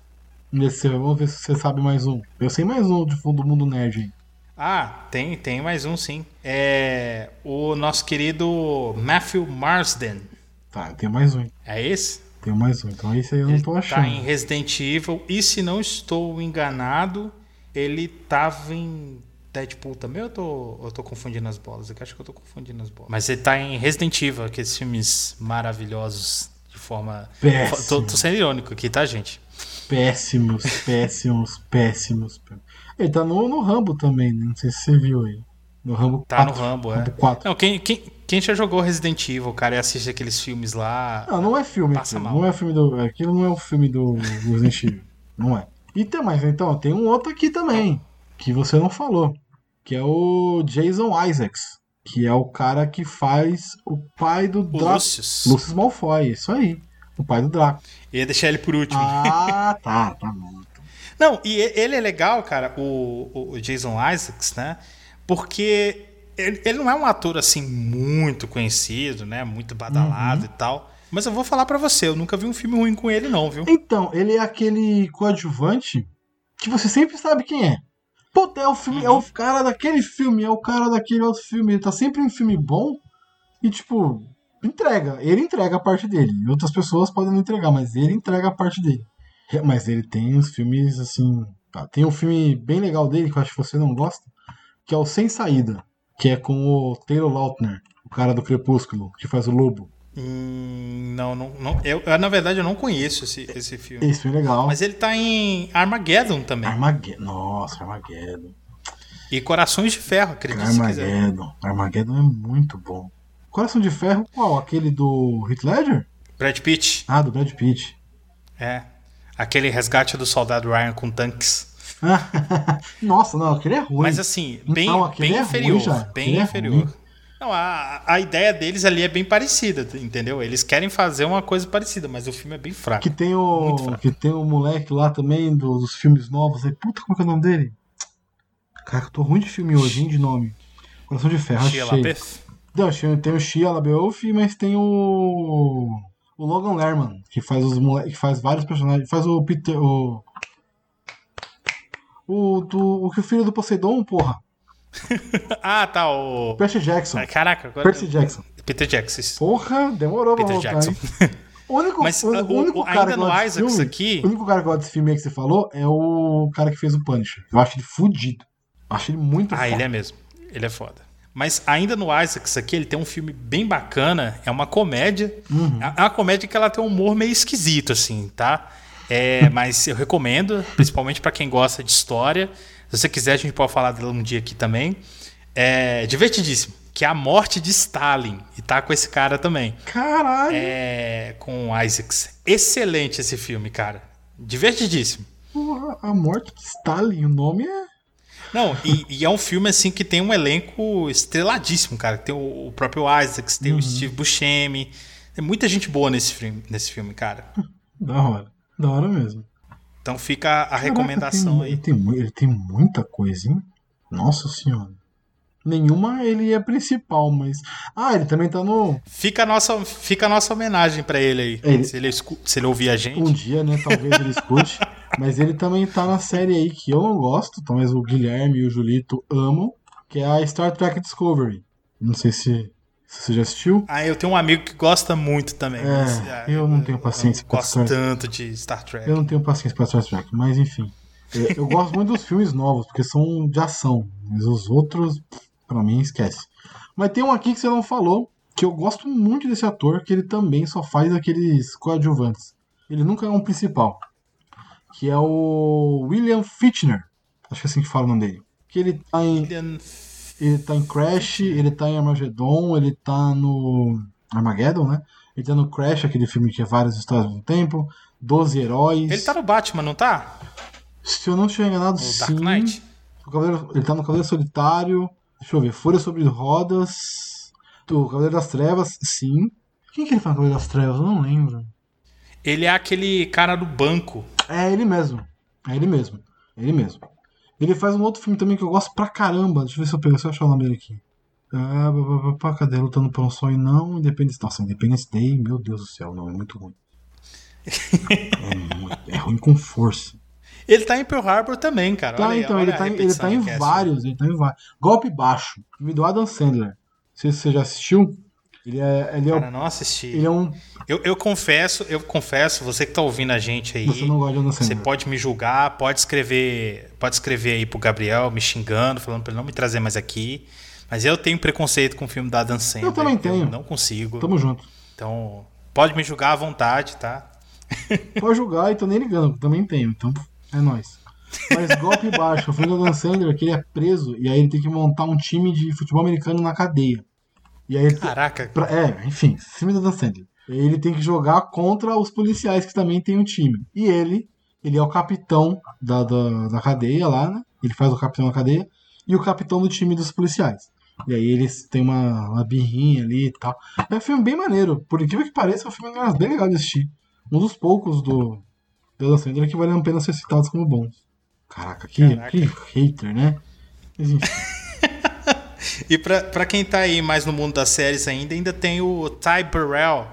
Esse, vamos ver se você sabe mais um. Eu sei mais um de fundo do mundo nerd aí. Ah, tem, tem mais um sim. É o nosso querido Matthew Marsden. Tá, tenho mais um. É esse? Tenho mais um. Então esse aí eu não Ele tô tá achando. em Resident Evil. E se não estou enganado, ele tava em Deadpool também. ou Eu tô, eu tô confundindo as bolas. Eu acho que eu tô confundindo as bolas. Mas ele tá em Resident Evil, aqueles filmes maravilhosos de forma. Péssimo. Tô, tô sendo irônico aqui, tá, gente? Péssimos, péssimos, péssimos. pé- Ele tá no, no Rambo também, né? não sei se você viu aí. No Rambo Tá 4. no Rambo, é. Rambo 4. Não, quem, quem, quem já jogou Resident Evil, cara, e assiste aqueles filmes lá. Não, não é filme. Passa aquilo. mal. Não é filme do. Aquilo não é o filme do do Resident Evil. Não é. E tem mais, então, tem um outro aqui também, que você não falou. Que é o Jason Isaacs. Que é o cara que faz o pai do Draco. Lucius. Lucius Malfoy, isso aí. O pai do Draco. Eu ia deixar ele por último. Ah, tá, tá bom. Não, e ele é legal, cara, o, o- Jason Isaacs, né? Porque ele, ele não é um ator assim muito conhecido, né? Muito badalado Uhum. e tal. Mas eu vou falar pra você, eu nunca vi um filme ruim com ele, não, viu? Então, ele é aquele coadjuvante que você sempre sabe quem é. Puta, é o filme, é o cara daquele filme, é o cara daquele outro filme. Ele tá sempre em um filme bom e, tipo, entrega. Ele entrega a parte dele. Outras pessoas podem não entregar, mas ele entrega a parte dele. É, Mas ele tem uns filmes, assim. tá, Tem um filme bem legal dele que eu acho que você não gosta, que é o Sem Saída, que é com o Taylor Lautner, o cara do Crepúsculo, que faz o Lobo. Hum, não, não, não eu, eu, na verdade eu não conheço esse, esse filme. Esse filme é legal. Mas ele tá em Armageddon também. Armageddon. Nossa, Armageddon. E Corações de Ferro, quiser. Armageddon. Armageddon é muito bom. Coração de Ferro, qual? Aquele do Heath Ledger? Brad Pitt, Ah, do Brad Pitt. é. Aquele resgate do soldado Ryan com tanques. Nossa, não, aquele é ruim. Mas assim, bem, aquele bem é ruim inferior. já. Bem Aquele é inferior. ruim. Não, a, a ideia deles ali é bem parecida, entendeu? Eles querem fazer uma coisa parecida, mas o filme é bem fraco. Que tem o. Que tem o moleque lá também do- dos filmes novos. Aí, puta, como é que é o nome dele? Cara, eu tô ruim de filme hoje, hein, de nome. Coração de Ferro, achei. Não, tem o Shia LaBeouf, mas tem o. O Logan Lerman, que faz os que faz vários personagens. Faz o Peter. O. O, do, o que o filho do Poseidon, porra. Ah, tá, o... Percy Jackson. Ah, Caraca, agora... Percy Jackson. Peter Jackson. Porra, demorou pra Peter voltar, Jackson. hein? O único, Mas, o, uh, o único o- cara ainda que no Isaacs filme, aqui- O único cara que gosta desse filme aí que você falou é o cara que fez o Punisher. Eu acho ele fudido. Eu acho ele muito Ah, foda. ele é mesmo. Ele é foda. Mas ainda no Isaacs aqui, ele tem um filme bem bacana. É uma comédia. Uhum. É uma comédia que ela tem um humor meio esquisito, assim, tá? É, mas eu recomendo, principalmente pra quem gosta de história. Se você quiser, a gente pode falar dela um dia aqui também. É divertidíssimo. Que é a morte de Stalin. E tá com esse cara também. Caralho. É, com o Isaacs. Excelente esse filme, cara. Divertidíssimo. Porra, a morte de Stalin, o nome é. Não, e, e é um filme assim que tem um elenco estreladíssimo, cara. Tem o, o próprio Isaacs, tem o Steve Buscemi. Tem muita gente boa nesse filme, nesse filme, cara. Da hora. Da hora mesmo. Então fica a Caraca, recomendação tem, aí. Ele tem, ele tem muita coisa, hein? Nossa senhora. Nenhuma ele é principal, mas. Ah, ele também tá no. Fica a nossa, fica a nossa homenagem pra ele aí. Ele- Se, ele escu- se ele ouvir a gente. Um dia, né? Talvez ele escute. mas ele também tá na série aí que eu não gosto, então, mas o Guilherme e o Julito amam, que é a Star Trek Discovery. Não sei se, se você já assistiu. Ah, eu tenho um amigo que gosta muito também. É, mas, ah, eu não tenho paciência gosto Star- tanto de Star Trek. Eu não tenho paciência pra Star Trek, mas enfim. É, Eu gosto muito dos filmes novos, porque são de ação. Mas os outros, pra mim, esquece. Mas tem um aqui que você não falou, que eu gosto muito desse ator, que ele também só faz aqueles coadjuvantes. ele nunca é um principal. Que é o William Fitchner. Acho que é assim que fala o nome dele. Que ele tá em. Ele tá em Crash, ele tá em Armageddon, ele tá no. Armageddon, né? Ele tá no Crash, aquele filme que é várias histórias no tempo. Doze Heróis. Ele tá no Batman, não tá? Se eu não estiver enganado, No sim. Dark Knight? O Cavaleiro, ele tá no Cavaleiro Solitário. Deixa eu ver. Fúria sobre Rodas. O Cavaleiro das Trevas, sim. Quem que ele faz no Cavaleiro das Trevas? Eu não lembro. Ele é aquele cara do banco. É ele mesmo. É ele mesmo. É ele mesmo. Ele faz um outro filme também que eu gosto pra caramba. Deixa eu ver se eu pego, se eu achar o nome dele aqui. Ah, pá, pá, pá, cadê? Lutando por um sonho, não. Independence. Nossa, Independence Day, meu Deus do céu, não, é muito ruim. é, muito- é ruim com força. Ele tá em Pearl Harbor também, cara. Tá, Olha então, olha ele tá, em- ele tá em é essa. vários, ele tá em vários. Golpe Baixo, filme do Adam Sandler. Não sei se você já assistiu. Ele é, ele é, Cara, não assisti. ele é um. Eu, eu confesso, eu confesso, você que tá ouvindo a gente aí, Você não gosta de Adam você pode me julgar, pode escrever, pode escrever aí pro Gabriel me xingando, falando pra ele não me trazer mais aqui. Mas eu tenho preconceito com o filme da Adam Sandler. Eu também tenho. não consigo. Tamo junto. Então, pode me julgar à vontade, tá? Pode julgar e tô nem ligando, também tenho. Então é nóis. Mas Golpe Baixo, o filme do Adam Sandler, que ele é preso e aí ele tem que montar um time de futebol americano na cadeia. E aí Caraca, Pra- é, enfim, filme do Adam Sandler. Ele tem que jogar contra os policiais que também tem um time. E ele, ele é o capitão da, da, da cadeia lá, né? Ele faz o capitão da cadeia e o capitão do time dos policiais. E aí eles têm uma, uma birrinha ali e tal. É um filme bem maneiro. Por incrível que pareça, é um filme bem legal de assistir. Um dos poucos do, do Adam Sandler que valem a pena ser citados como bons. Caraca, que, Caraca. que hater, né? Mas, enfim. E pra, pra quem tá aí mais no mundo das séries ainda, ainda tem o Ty Burrell,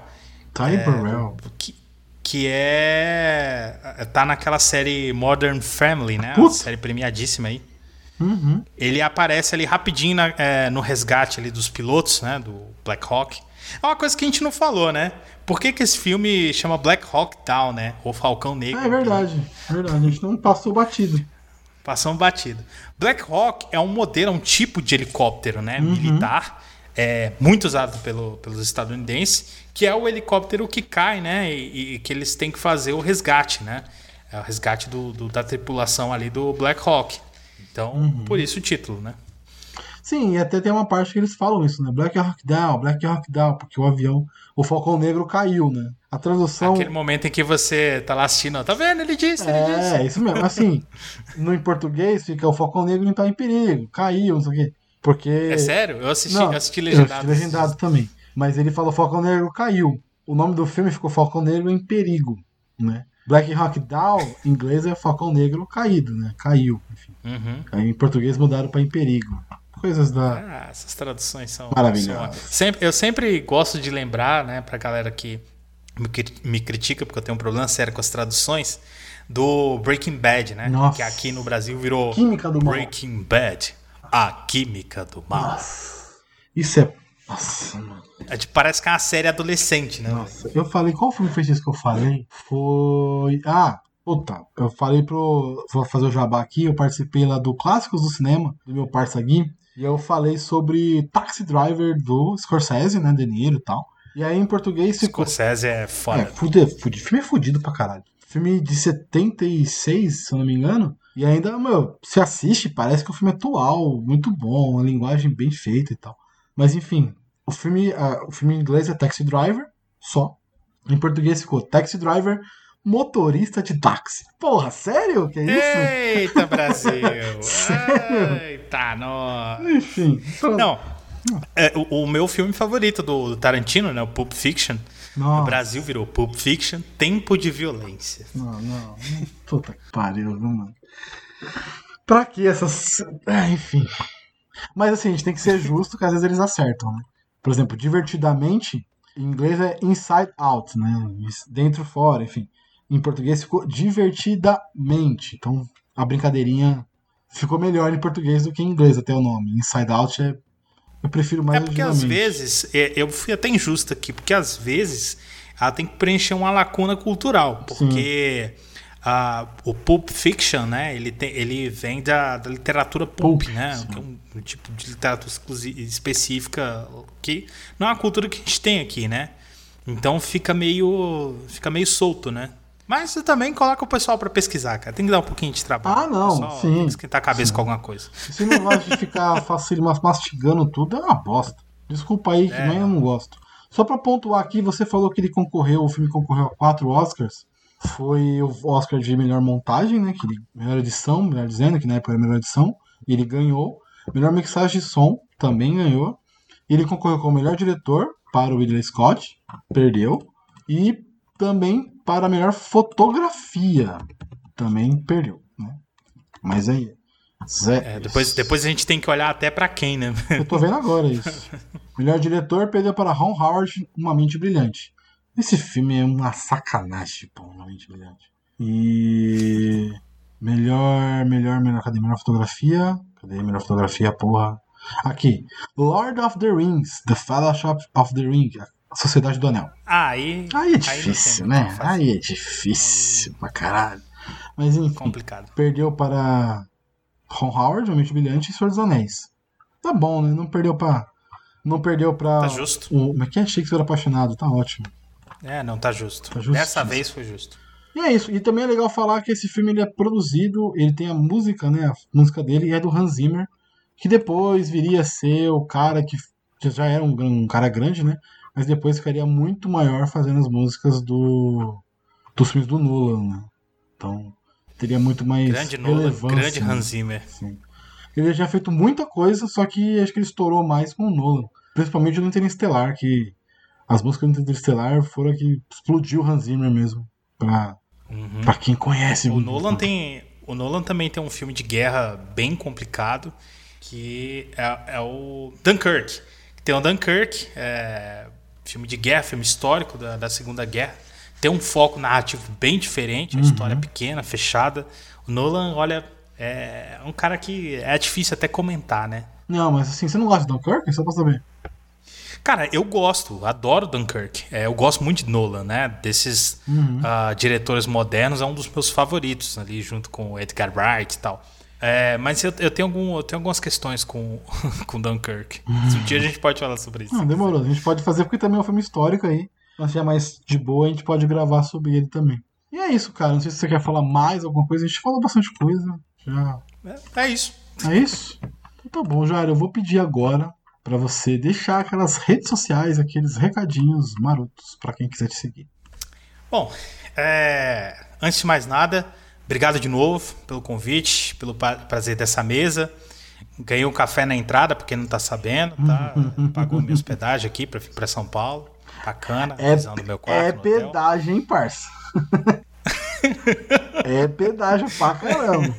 Ty Burrell. que, que é. tá naquela série Modern Family, né? Puta. série premiadíssima aí. Uhum. Ele aparece ali rapidinho na- é, no resgate ali dos pilotos, né? Do Black Hawk. É uma coisa que a gente não falou, né? Por que, que esse filme chama Black Hawk Down, né? O Falcão Negro. É verdade. É verdade. A gente não passou batido. Passamos batido. Black Hawk é um modelo, é um tipo de helicóptero né, militar, é, muito usado pelo, pelos estadunidenses, que é o helicóptero que cai, né? E, e que eles têm que fazer o resgate, né? É o resgate do, do- da tripulação ali do Black Hawk. Então, por isso o título, né? Sim, e até tem uma parte que eles falam isso, né? Black Hawk Down, Black Hawk Down, porque o avião, o Falcão Negro caiu, né? A tradução. Aquele momento em que você tá lá assistindo, ó, tá vendo? Ele disse, ele disse. É, isso mesmo. Assim, no em português fica o Falcão Negro não tá em perigo, caiu, não sei o quê. Porque. É sério? Eu assisti, Não, eu assisti eu legendado. assisti legendado também. Mas ele falou Falcão Negro caiu. O nome do filme ficou Falcão Negro em perigo, né? Black Hawk Down, em inglês é Falcão Negro caído, né? Caiu, enfim. Uhum. Aí em português mudaram pra em perigo. Coisas da. Ah, essas traduções são Maravilhosas. são- sempre, eu sempre gosto de lembrar, né, pra galera que me, cri- me critica, porque eu tenho um problema sério com as traduções, do Breaking Bad, né? Nossa. Que aqui no Brasil virou Química do mal. Breaking Bad, a química do mal. Isso é. Nossa, mano. É parece que é uma série adolescente, né? Nossa, eu falei, qual filme foi esse que eu falei? Foi. Ah, puta, eu falei pro. Vou fazer o jabá aqui, eu participei lá do Clássicos do Cinema, do meu parça Gui, e eu falei sobre Taxi Driver do Scorsese, né, De Niro e tal. E aí em português ficou. Scorsese é É, foda. fude, fude, filme é fudido pra caralho. Filme de 76, se eu não me engano. E ainda, meu, se assiste, parece que o filme é atual, muito bom, uma linguagem bem feita e tal. Mas enfim, o filme, ah, o filme em inglês é Taxi Driver, só. Em português ficou Taxi Driver, motorista de táxi. Porra, sério? Que é isso? Eita, Brasil! Sério? Eita, nós! Enfim. Não, é, o, o meu filme favorito do, Tarantino, né? O Pulp Fiction. O. Brasil virou Pulp Fiction, Tempo de Violência. Não, não. Puta que pariu, mano? Pra que essas. Ah, enfim. Mas assim, a gente tem que ser justo que às vezes eles acertam, né? Por exemplo, divertidamente, em inglês é inside out, né? Dentro fora, enfim. Em português ficou divertidamente. Então a brincadeirinha ficou melhor em português do que em inglês, até o nome. Inside out é. Eu prefiro mais É porque às vezes, é, eu fui até injusto aqui, porque às vezes ela tem que preencher uma lacuna cultural, porque ah, o Pulp Fiction, né, ele, tem, ele vem da, da literatura pulp, Pulp, né, sim. que é um, um tipo de literatura específica que não é uma cultura que a gente tem aqui, né, então fica meio, fica meio solto, né, Mas você também coloca o pessoal para pesquisar, cara. Tem que dar um pouquinho de trabalho. Ah, não, pessoal sim, Tem que esquentar a cabeça sim. com alguma coisa. Esse negócio de ficar fácil mas- mastigando tudo é uma bosta. Desculpa aí, que É. mas eu não gosto. Só pra pontuar aqui, você falou que ele concorreu, o filme concorreu a quatro Oscars. Foi o Oscar de melhor montagem, né? Que ele, melhor edição, melhor dizendo, que na época era melhor edição. Ele ganhou. Melhor mixagem de som, também ganhou. Ele concorreu como melhor diretor para o Ridley Scott, perdeu. E também para a melhor fotografia, também perdeu. Né? Mas aí. Zé, É, depois, depois a gente tem que olhar até para quem, né? eu tô vendo agora isso. Melhor diretor perdeu para Ron Howard, Uma Mente Brilhante. Esse filme é uma sacanagem, pô, Uma Mente Brilhante. E. Melhor, melhor, melhor. Cadê? Melhor fotografia? Cadê? Melhor fotografia, porra. Aqui. Lord of the Rings, The Fellowship of the Ring, Sociedade do Anel. Ah, aí, Aí é difícil, o né? Aí é difícil pra caralho. Mas enfim complicado. perdeu para Ron Howard, Mente Brilhante e Senhor dos Anéis. Tá bom, né? Não perdeu pra. Não perdeu pra. Tá justo. O, como é que é Shakespeare apaixonado? Tá ótimo. É, não, tá justo. Tá. Dessa vez foi justo. E é isso. E também é legal falar que esse filme ele é produzido, ele tem a música, né? A música dele é do Hans Zimmer, que depois viria a ser o cara que já era um, um cara grande, né? Mas depois ficaria muito maior fazendo as músicas do dos filmes do Nolan, né? Então teria muito mais Grande Nolan, relevância. grande né? Hans Zimmer. Sim. Ele já feito muita coisa, só que acho que ele estourou mais com o Nolan. Principalmente no Interestelar, que as músicas do Interestelar foram que explodiu o Hans Zimmer mesmo. Pra, Uhum. pra quem conhece. O Nolan tem. O Nolan também tem um filme de guerra bem complicado, que é, é o Dunkirk. Tem o Dunkirk, é, filme de guerra, filme histórico da, da Segunda Guerra. Tem um foco narrativo bem diferente, a história é pequena, fechada. O Nolan, olha, é um cara que é difícil até comentar, né? Não, mas assim, você não gosta de Dunkirk? Só pra saber. Cara, eu gosto, adoro Dunkirk. É, eu gosto muito de Nolan, né? Desses ah, diretores modernos, é um dos meus favoritos, ali junto com Edgar Wright e tal. É, mas eu, eu tenho algum, eu tenho algumas questões com, com Dunkirk. Um dia a gente pode falar sobre isso. Não, demorou. A gente pode fazer porque também é um filme histórico aí. Mas se é mais de boa, a gente pode gravar sobre ele também. E é isso, cara. Não sei se você quer falar mais alguma coisa. A gente falou bastante coisa. Já É, é isso. É isso? Então tá bom, Jair. Eu vou pedir agora pra você deixar aquelas redes sociais, aqueles recadinhos marotos pra quem quiser te seguir. Bom, é, antes de mais nada, obrigado de novo pelo convite, pelo prazer dessa mesa. Ganhei um café na entrada, porque não tá sabendo, tá? Pagou minha hospedagem aqui vir pra São Paulo. Bacana, visão do meu quarto. é pedágio, hein, parça? é pedágio pra caramba.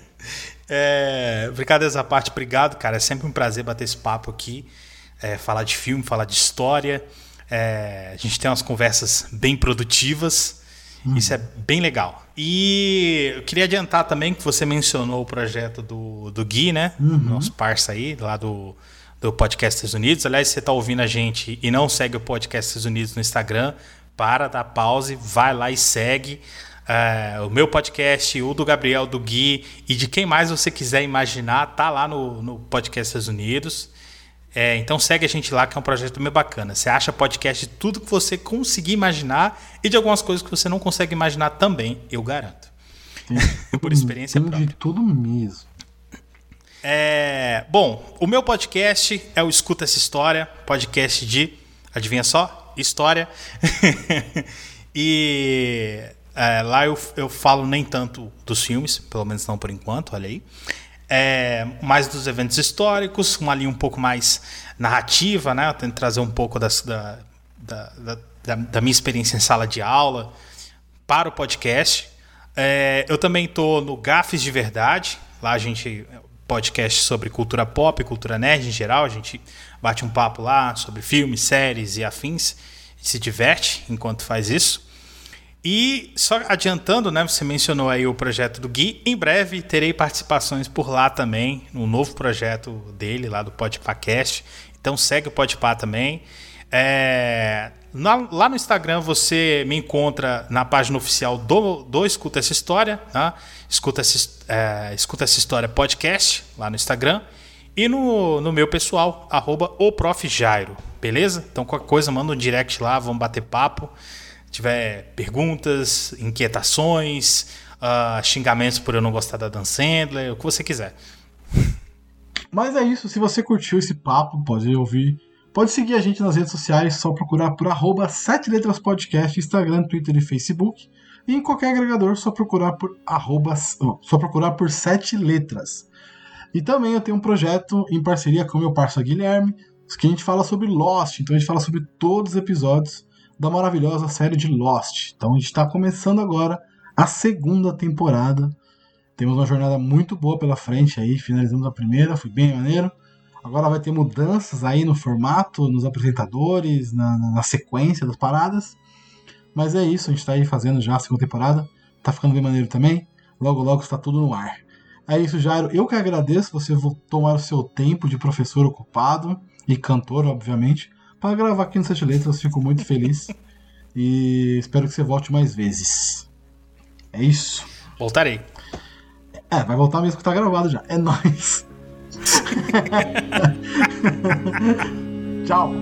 É, brincadeiras à parte, obrigado, cara. É sempre um prazer bater esse papo aqui. é, falar de filme, falar de história. É, a gente tem umas conversas bem produtivas. Isso é bem legal. E eu queria adiantar também que você mencionou o projeto do, do Gui, né? Nosso parça aí, lá do, do Podcasters Unidos. Aliás, se você está ouvindo a gente e não segue o Podcasters Unidos no Instagram, para, dá pause, vai lá e segue. É, o meu podcast, o do Gabriel, do Gui e de quem mais você quiser imaginar, tá lá no, no Podcasters Unidos. É, então segue a gente lá, que é um projeto meio bacana. Você acha podcast de tudo que você conseguir imaginar e de algumas coisas que você não consegue imaginar também, eu garanto. Por experiência Tem própria. de tudo mesmo. É, bom, o meu podcast é o Escuta Essa História, podcast de, adivinha só? História. e é, lá eu, eu falo nem tanto dos filmes, pelo menos não por enquanto, olha aí. É, mais dos eventos históricos, uma linha um pouco mais narrativa, né? Eu tento trazer um pouco das- da, da, da, da- minha experiência em sala de aula para o podcast. É, eu também estou no Gafes de Verdade. Lá a gente podcast sobre cultura pop, cultura nerd em geral. A gente bate um papo lá sobre filmes, séries e afins. Se diverte enquanto faz isso. E só adiantando, né? Você mencionou aí o projeto do Gui. Em breve terei participações por lá também, no novo projeto dele, lá do Podpacast. Então segue o Podpah também. É, na- lá no Instagram você me encontra na página oficial do, do Escuta Essa História, tá? Escuta, essa, é, Escuta Essa História Podcast, lá no Instagram. E no, no meu pessoal, arroba o Prof. Jairo, beleza? Então qualquer coisa, manda um direct lá, vamos bater papo. Tiver perguntas, inquietações, uh, xingamentos por eu não gostar da Dan Sandler, o que você quiser. Mas é isso, se você curtiu esse papo, pode ouvir. Pode seguir a gente nas redes sociais, só procurar por arroba 7 letras podcast, Instagram, Twitter e Facebook. E em qualquer agregador, só procurar por arroba, só procurar por 7 letras. E também eu tenho um projeto em parceria com meu parceiro Guilherme, que a gente fala sobre Lost. Então a gente fala sobre todos os episódios da maravilhosa série de Lost. Então a gente está começando agora a segunda temporada. Temos uma jornada muito boa pela frente aí, finalizamos a primeira, foi bem maneiro. Agora vai ter mudanças aí no formato, nos apresentadores, na, na sequência das paradas. Mas é isso, a gente está aí fazendo já a segunda temporada. Tá ficando bem maneiro também. Logo, logo está tudo no ar. É isso, Jairo. Eu que agradeço você tomar o seu tempo de professor ocupado e cantor, obviamente, para gravar aqui no Sete Letras. Fico muito feliz e espero que você volte mais vezes. É isso. Voltarei. É, vai voltar mesmo que tá gravado já. É nóis. Tchau.